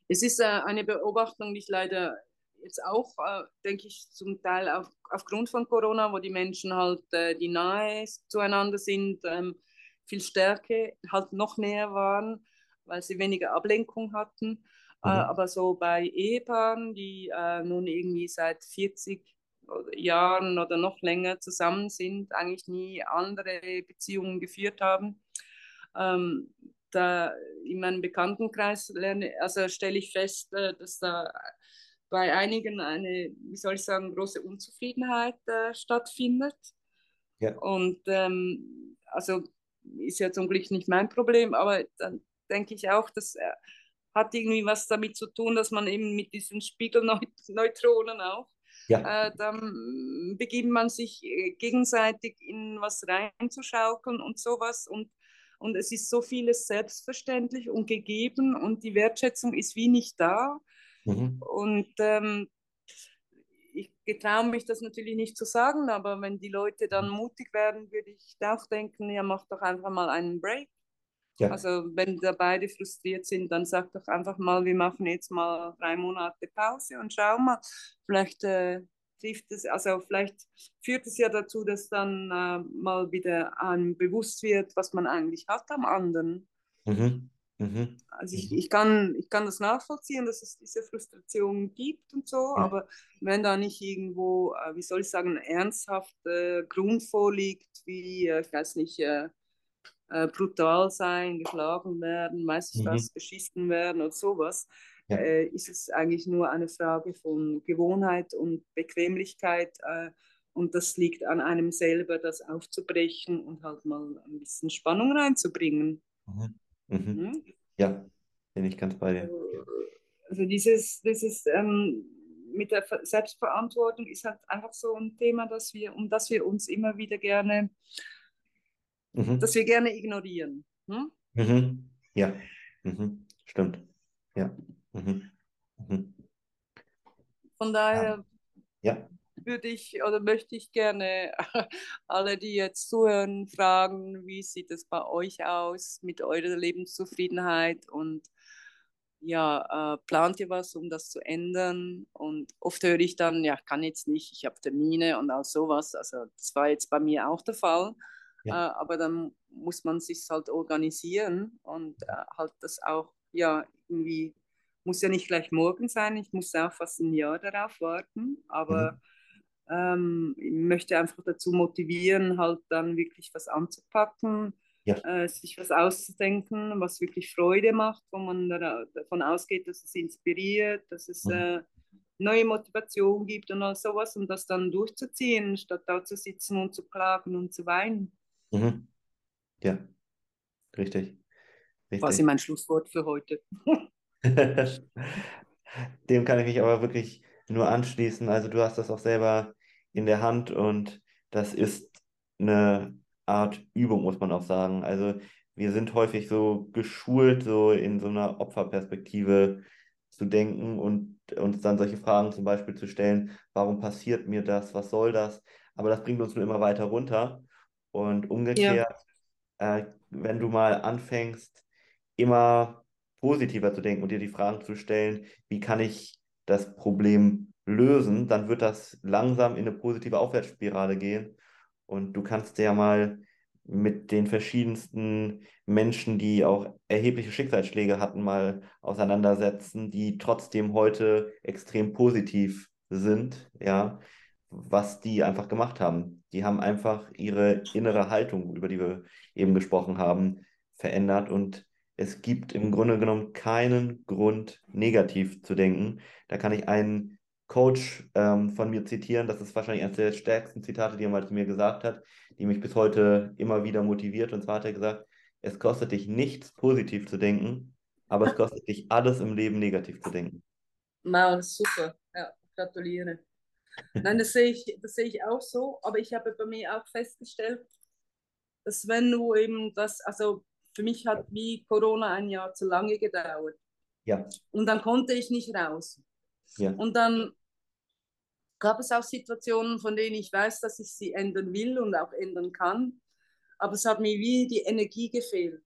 Es ist äh, eine Beobachtung, die ich leider jetzt auch, äh, denke ich, zum Teil auf, aufgrund von Corona, wo die Menschen halt, äh, die nahe zueinander sind, ähm, viel stärker, halt noch näher waren, weil sie weniger Ablenkung hatten. Äh, mhm. aber so bei Ehepaaren, die äh, nun irgendwie seit 40 Jahren oder noch länger zusammen sind, eigentlich nie andere Beziehungen geführt haben, ähm, da in meinem Bekanntenkreis lerne, also stelle ich fest, äh, dass da bei einigen eine, wie soll ich sagen, große Unzufriedenheit äh, stattfindet. Ja. Und ähm, also ist ja zum Glück nicht mein Problem, aber dann denke ich auch, das äh, hat irgendwie was damit zu tun, dass man eben mit diesen Spiegelneutronen auch, ja. äh, dann beginnt man sich äh, gegenseitig in was reinzuschaukeln und sowas und und es ist so vieles selbstverständlich und gegeben und die Wertschätzung ist wie nicht da. Mhm. Und ähm, ich getraue mich das natürlich nicht zu sagen, aber wenn die Leute dann mhm. mutig werden, würde ich auch denken, ja, mach doch einfach mal einen Break. Ja. Also wenn da beide frustriert sind, dann sag doch einfach mal, wir machen jetzt mal drei Monate Pause und schau mal, vielleicht äh, trifft es, also vielleicht führt es ja dazu, dass dann äh, mal wieder einem bewusst wird, was man eigentlich hat am anderen. Mhm. Mhm. Also ich, mhm. ich, kann, ich kann das nachvollziehen, dass es diese Frustration gibt und so, ja. aber wenn da nicht irgendwo, äh, wie soll ich sagen, ein ernsthafter Grund vorliegt, wie, äh, ich weiß nicht, äh, äh, brutal sein, geschlagen werden, ich mhm. was, beschissen werden oder sowas, ja. äh, ist es eigentlich nur eine Frage von Gewohnheit und Bequemlichkeit. Äh, und das liegt an einem selber, das aufzubrechen und halt mal ein bisschen Spannung reinzubringen. Mhm. Mhm. Mhm. Ja, bin ich ganz bei dir. Also, also dieses, dieses ähm, mit der Selbstverantwortung ist halt einfach so ein Thema, dass wir, um das wir uns immer wieder gerne, mhm. dass wir gerne ignorieren. Hm? Mhm. Ja, mhm. stimmt. Ja. Mhm. Mhm. Von daher ja. Ja. würde ich oder möchte ich gerne alle, die jetzt zuhören, fragen, wie sieht es bei euch aus mit eurer Lebenszufriedenheit und ja, äh, plant ihr was, um das zu ändern? Und oft höre ich dann, ja, kann jetzt nicht, ich habe Termine und all sowas. Also das war jetzt bei mir auch der Fall. Ja. Äh, aber dann muss man sich halt organisieren und äh, halt das auch ja irgendwie muss ja nicht gleich morgen sein, ich muss auch fast ein Jahr darauf warten, aber mhm. ähm, ich möchte einfach dazu motivieren, halt dann wirklich was anzupacken, ja. äh, sich was auszudenken, was wirklich Freude macht, wo man da, davon ausgeht, dass es inspiriert, dass es mhm. äh, neue Motivation gibt und all sowas und das dann durchzuziehen, statt da zu sitzen und zu klagen und zu weinen. Mhm. Ja, richtig. Quasi mein Schlusswort für heute. Dem kann ich mich aber wirklich nur anschließen. Also du hast das auch selber in der Hand und das ist eine Art Übung, muss man auch sagen. Also wir sind häufig so geschult, so in so einer Opferperspektive zu denken und uns dann solche Fragen zum Beispiel zu stellen, warum passiert mir das, was soll das? Aber das bringt uns nur immer weiter runter. Und umgekehrt, ja. äh, wenn du mal anfängst, immer positiver zu denken und dir die Fragen zu stellen, wie kann ich das Problem lösen, dann wird das langsam in eine positive Aufwärtsspirale gehen. Und du kannst ja mal mit den verschiedensten Menschen, die auch erhebliche Schicksalsschläge hatten, mal auseinandersetzen, die trotzdem heute extrem positiv sind, ja, was die einfach gemacht haben. Die haben einfach ihre innere Haltung, über die wir eben gesprochen haben, verändert und es gibt im Grunde genommen keinen Grund, negativ zu denken. Da kann ich einen Coach ähm, von mir zitieren. Das ist wahrscheinlich eines der stärksten Zitate, die er mal zu mir gesagt hat, die mich bis heute immer wieder motiviert. Und zwar hat er gesagt, es kostet dich nichts, positiv zu denken, aber es kostet dich alles im Leben negativ zu denken. Wow, super. Ja, gratuliere. Nein, das sehe ich, das sehe ich auch so, aber ich habe bei mir auch festgestellt, dass wenn du eben das, also für mich hat wie Corona ein Jahr zu lange gedauert. Ja. Und dann konnte ich nicht raus. Ja. Und dann gab es auch Situationen, von denen ich weiß, dass ich sie ändern will und auch ändern kann. Aber es hat mir wie die Energie gefehlt.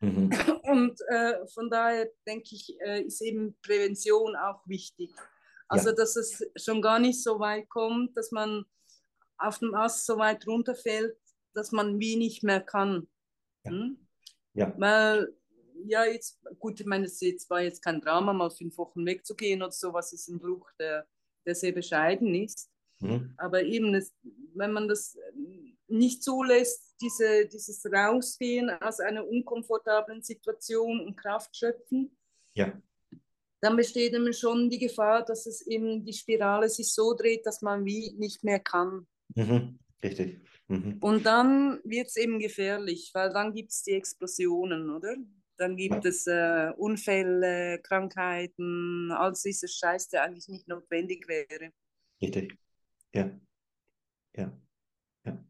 Mhm. Und äh, von daher denke ich, äh, ist eben Prävention auch wichtig. Also, ja. dass es schon gar nicht so weit kommt, dass man auf dem Ast so weit runterfällt, dass man wie nicht mehr kann. Ja. Hm? Ja. Weil, ja, jetzt, gut, ich meine, es war jetzt kein Drama, mal fünf Wochen wegzugehen oder sowas ist ein Bruch, der, der sehr bescheiden ist. Mhm. Aber eben, es, wenn man das nicht zulässt, diese, dieses Rausgehen aus einer unkomfortablen Situation und Kraft schöpfen, ja. Dann besteht immer schon die Gefahr, dass es eben die Spirale sich so dreht, dass man wie nicht mehr kann. Mhm. Richtig. Mhm. Und dann wird es eben gefährlich, weil dann gibt es die Explosionen, oder? Dann gibt es äh, Unfälle, Krankheiten, all dieser Scheiß, der eigentlich nicht notwendig wäre. Richtig. Ja. Ja. ja.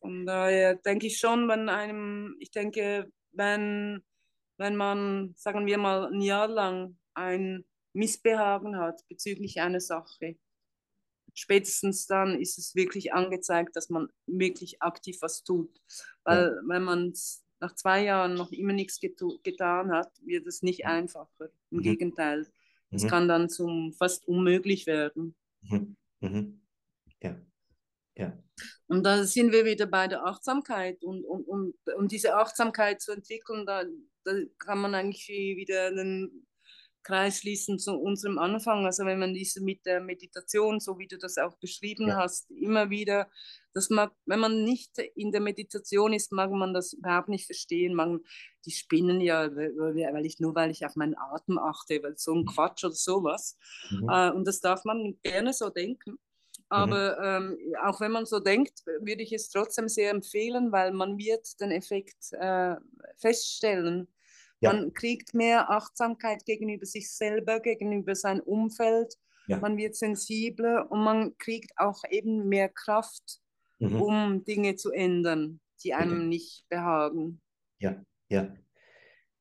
Von daher denke ich schon, wenn einem, ich denke, wenn, wenn man, sagen wir mal, ein Jahr lang ein Missbehagen hat bezüglich einer Sache, spätestens dann ist es wirklich angezeigt, dass man wirklich aktiv was tut. Weil ja. wenn man nach zwei Jahren noch immer nichts getan hat, wird es nicht einfacher. Im mhm. Gegenteil, es mhm. kann dann zum fast unmöglich werden. Mhm. mhm. Ja. Ja. Und da sind wir wieder bei der Achtsamkeit. Und um, um, um diese Achtsamkeit zu entwickeln, da, da kann man eigentlich wieder einen Kreis schließen zu unserem Anfang. Also wenn man diese mit der Meditation, so wie du das auch beschrieben ja. hast, immer wieder, das mag, wenn man nicht in der Meditation ist, mag man das überhaupt nicht verstehen. Man, die spinnen ja, weil ich nur weil ich auf meinen Atem achte, weil so ein mhm. Quatsch oder sowas. Mhm. Äh, und das darf man gerne so denken. Aber mhm. ähm, auch wenn man so denkt, würde ich es trotzdem sehr empfehlen, weil man wird den Effekt äh, feststellen ja. Man kriegt mehr Achtsamkeit gegenüber sich selber, gegenüber seinem Umfeld. Ja. Man wird sensibler und man kriegt auch eben mehr Kraft, mhm. um Dinge zu ändern, die einem ja. nicht behagen. Ja, ja.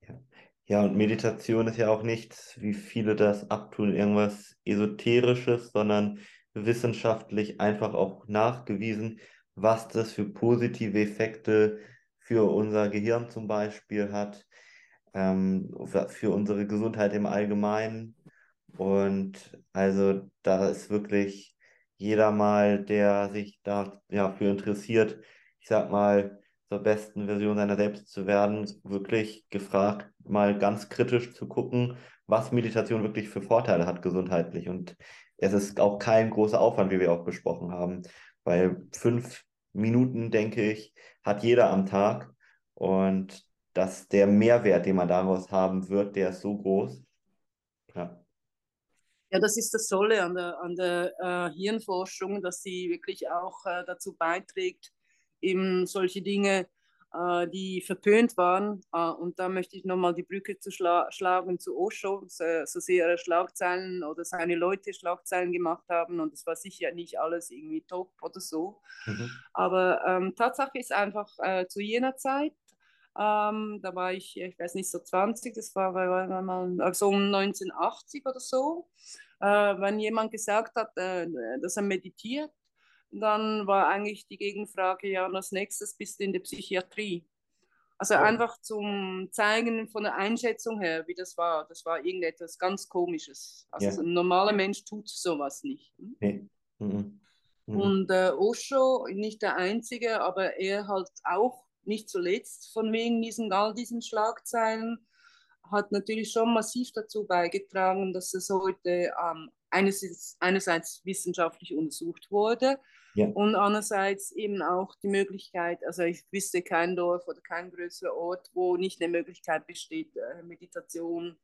Ja. ja, und Meditation ist ja auch nichts, wie viele das abtun, irgendwas Esoterisches, sondern wissenschaftlich einfach auch nachgewiesen, was das für positive Effekte für unser Gehirn zum Beispiel hat, ähm, für unsere Gesundheit im Allgemeinen. Und also da ist wirklich jeder mal, der sich dafür ja, interessiert, ich sag mal, zur besten Version seiner selbst zu werden, wirklich gefragt, mal ganz kritisch zu gucken, was Meditation wirklich für Vorteile hat gesundheitlich. Und es ist auch kein großer Aufwand, wie wir auch besprochen haben, weil fünf Minuten, denke ich, hat jeder am Tag. Und dass der Mehrwert, den man daraus haben wird, der ist so groß. Ja. Ja, das ist das Tolle an der, an der äh, Hirnforschung, dass sie wirklich auch äh, dazu beiträgt, eben solche Dinge äh, die verpönt waren. Äh, und da möchte ich nochmal die Brücke zu schla schlagen zu Osho, so, so sehr er Schlagzeilen oder seine Leute Schlagzeilen gemacht haben. Und es war sicher nicht alles irgendwie top oder so. Mhm. Aber ähm, Tatsache ist einfach äh, zu jener Zeit, ähm, da war ich, ich weiß nicht, so 20, das war, war, war mal also um 1980 oder so. Äh, wenn jemand gesagt hat, äh, dass er meditiert, dann war eigentlich die Gegenfrage, ja, als nächstes bist du in der Psychiatrie. Also oh. einfach zum Zeigen von der Einschätzung her, wie das war. Das war irgendetwas ganz Komisches. Also ja. ein normaler Mensch tut sowas nicht. Hm? Nee. Mhm. Mhm. Und äh, Osho, nicht der Einzige, aber er halt auch nicht zuletzt von wegen diesen, all diesen Schlagzeilen, hat natürlich schon massiv dazu beigetragen, dass es heute ähm, einerseits, einerseits wissenschaftlich untersucht wurde ja. und andererseits eben auch die Möglichkeit, also ich wüsste kein Dorf oder kein größerer Ort, wo nicht eine Möglichkeit besteht, äh, Meditation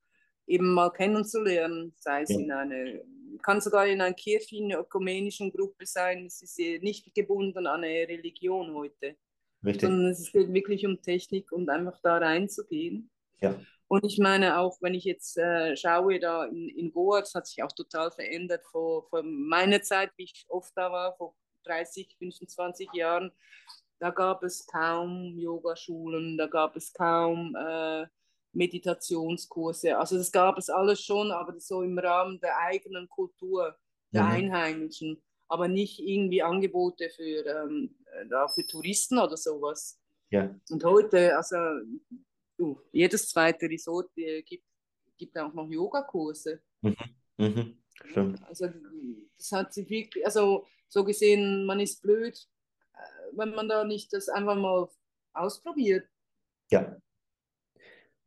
eben mal kennenzulernen, sei es ja. in eine, kann sogar in einer Kirche, in einer ökumenischen Gruppe sein, es ist nicht gebunden an eine Religion heute. Richtig. Sondern es geht wirklich um Technik und einfach da reinzugehen. Ja. Und ich meine auch, wenn ich jetzt äh, schaue, da in, in Goa, das hat sich auch total verändert vor, vor meiner Zeit, wie ich oft da war, vor 30, 25 Jahren. Da gab es kaum Yogaschulen, da gab es kaum äh, Meditationskurse. Also das gab es alles schon, aber so im Rahmen der eigenen Kultur der mhm. Einheimischen aber nicht irgendwie Angebote für, ähm, äh, für Touristen oder sowas. Ja. Und heute, also du, jedes zweite Resort äh, gibt, gibt auch noch Yogakurse. Mhm. Mhm. Stimmt. Also das hat sich wirklich, also so gesehen, man ist blöd, äh, wenn man da nicht das einfach mal ausprobiert. Ja,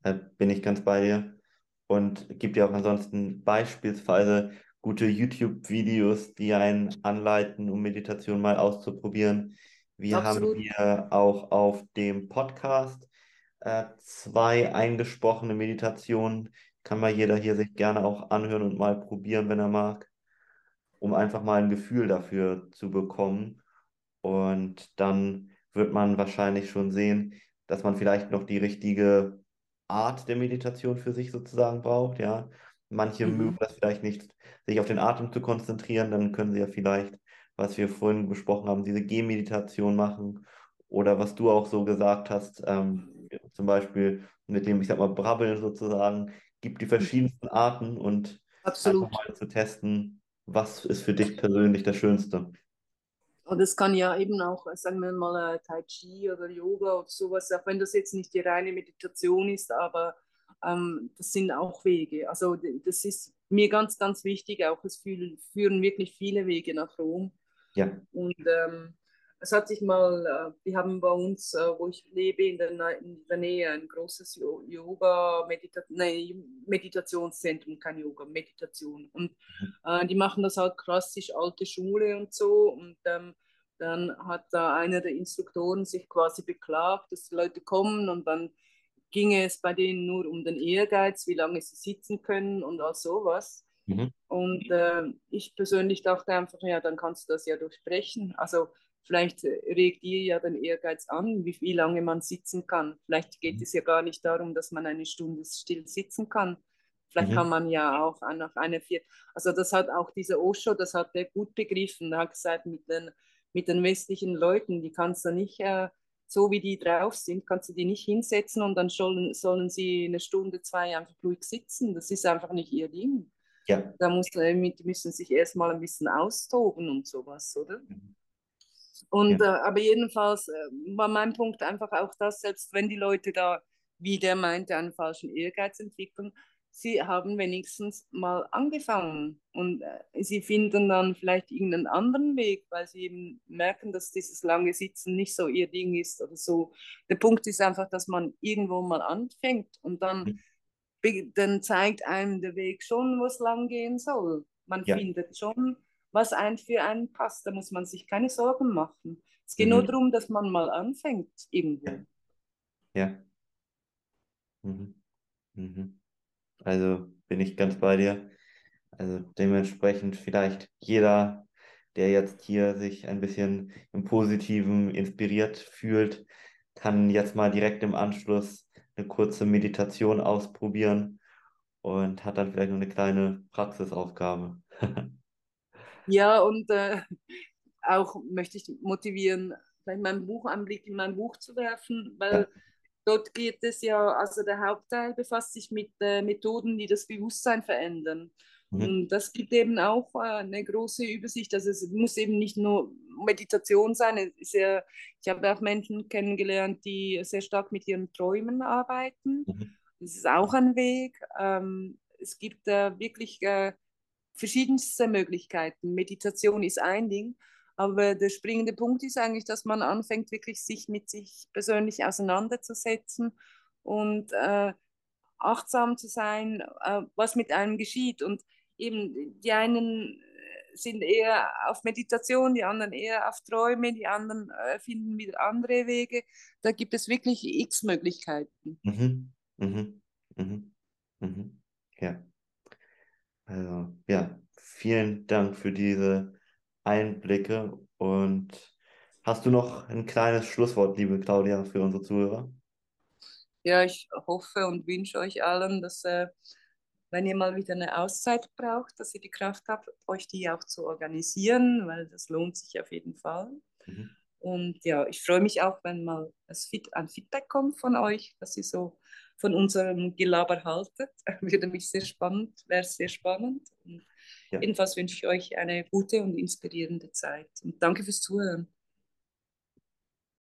da bin ich ganz bei dir. Und gibt ja auch ansonsten beispielsweise gute YouTube-Videos, die einen anleiten, um Meditation mal auszuprobieren. Wir Absolut. haben hier auch auf dem Podcast äh, zwei eingesprochene Meditationen. Kann mal jeder hier sich gerne auch anhören und mal probieren, wenn er mag, um einfach mal ein Gefühl dafür zu bekommen. Und dann wird man wahrscheinlich schon sehen, dass man vielleicht noch die richtige Art der Meditation für sich sozusagen braucht, ja. Manche mhm. mögen das vielleicht nicht, sich auf den Atem zu konzentrieren, dann können sie ja vielleicht, was wir vorhin besprochen haben, diese Gehmeditation machen oder was du auch so gesagt hast, ähm, zum Beispiel mit dem, ich sag mal, Brabbeln sozusagen, gibt die verschiedensten Arten und Absolut. einfach mal zu testen, was ist für dich persönlich das Schönste. Und es kann ja eben auch, sagen wir mal, Tai Chi oder Yoga oder sowas, auch wenn das jetzt nicht die reine Meditation ist, aber ähm, das sind auch Wege. Also das ist mir ganz, ganz wichtig. Auch es führen, führen wirklich viele Wege nach Rom. Ja. Und ähm, es hat sich mal, äh, wir haben bei uns, äh, wo ich lebe, in der, in der Nähe ein großes Yoga, Medita nee, Meditationszentrum, kein Yoga, Meditation. Und mhm. äh, die machen das halt klassisch alte Schule und so. Und ähm, dann hat da einer der Instruktoren sich quasi beklagt, dass die Leute kommen und dann ginge es bei denen nur um den Ehrgeiz, wie lange sie sitzen können und all sowas. Mhm. Und äh, ich persönlich dachte einfach, ja, dann kannst du das ja durchbrechen. Also vielleicht regt ihr ja den Ehrgeiz an, wie, wie lange man sitzen kann. Vielleicht geht mhm. es ja gar nicht darum, dass man eine Stunde still sitzen kann. Vielleicht mhm. kann man ja auch nach einer vier. Also das hat auch dieser Osho, das hat er gut begriffen. Er hat gesagt, mit den, mit den westlichen Leuten, die kannst du nicht äh, so wie die drauf sind, kannst du die nicht hinsetzen und dann sollen, sollen sie eine Stunde, zwei einfach ruhig sitzen. Das ist einfach nicht ihr Ding. Ja. Da muss, die müssen sich erstmal ein bisschen austoben und sowas, oder? Mhm. Und ja. äh, aber jedenfalls äh, war mein Punkt einfach auch das, selbst wenn die Leute da, wie der meinte, einen falschen Ehrgeiz entwickeln, sie haben wenigstens mal angefangen und äh, sie finden dann vielleicht irgendeinen anderen Weg, weil sie eben merken, dass dieses lange Sitzen nicht so ihr Ding ist oder so. Der Punkt ist einfach, dass man irgendwo mal anfängt und dann, mhm. dann zeigt einem der Weg schon, wo es lang gehen soll. Man ja. findet schon, was ein für einen passt. Da muss man sich keine Sorgen machen. Es geht mhm. nur darum, dass man mal anfängt irgendwo. Ja. ja. Mhm. Mhm. Also bin ich ganz bei dir. Also dementsprechend vielleicht jeder, der jetzt hier sich ein bisschen im Positiven inspiriert fühlt, kann jetzt mal direkt im Anschluss eine kurze Meditation ausprobieren und hat dann vielleicht noch eine kleine Praxisaufgabe. ja, und äh, auch möchte ich motivieren, vielleicht mein Buch, einen Blick in mein Buch zu werfen, weil ja. Dort geht es ja, also der Hauptteil befasst sich mit äh, Methoden, die das Bewusstsein verändern. Mhm. Und das gibt eben auch äh, eine große Übersicht. Also es muss eben nicht nur Meditation sein. Ja, ich habe auch Menschen kennengelernt, die sehr stark mit ihren Träumen arbeiten. Mhm. Das ist auch ein Weg. Ähm, es gibt äh, wirklich verschiedenste Möglichkeiten. Meditation ist ein Ding. Aber der springende Punkt ist eigentlich, dass man anfängt, wirklich sich mit sich persönlich auseinanderzusetzen und äh, achtsam zu sein, äh, was mit einem geschieht. Und eben die einen äh, sind eher auf Meditation, die anderen eher auf Träume, die anderen äh, finden wieder andere Wege. Da gibt es wirklich x Möglichkeiten. Mhm. Mhm. Mhm. Mhm. Ja. Also, ja, vielen Dank für diese Einblicke und hast du noch ein kleines Schlusswort, liebe Claudia, für unsere Zuhörer? Ja, ich hoffe und wünsche euch allen, dass äh, wenn ihr mal wieder eine Auszeit braucht, dass ihr die Kraft habt, euch die auch zu organisieren, weil das lohnt sich auf jeden Fall. Mhm. Und ja, ich freue mich auch, wenn mal ein Feedback kommt von euch, dass ihr so von unserem Gelaber haltet. Würde mich sehr spannend, wäre sehr spannend. Und ja. Jedenfalls wünsche ich euch eine gute und inspirierende Zeit. Und danke fürs Zuhören.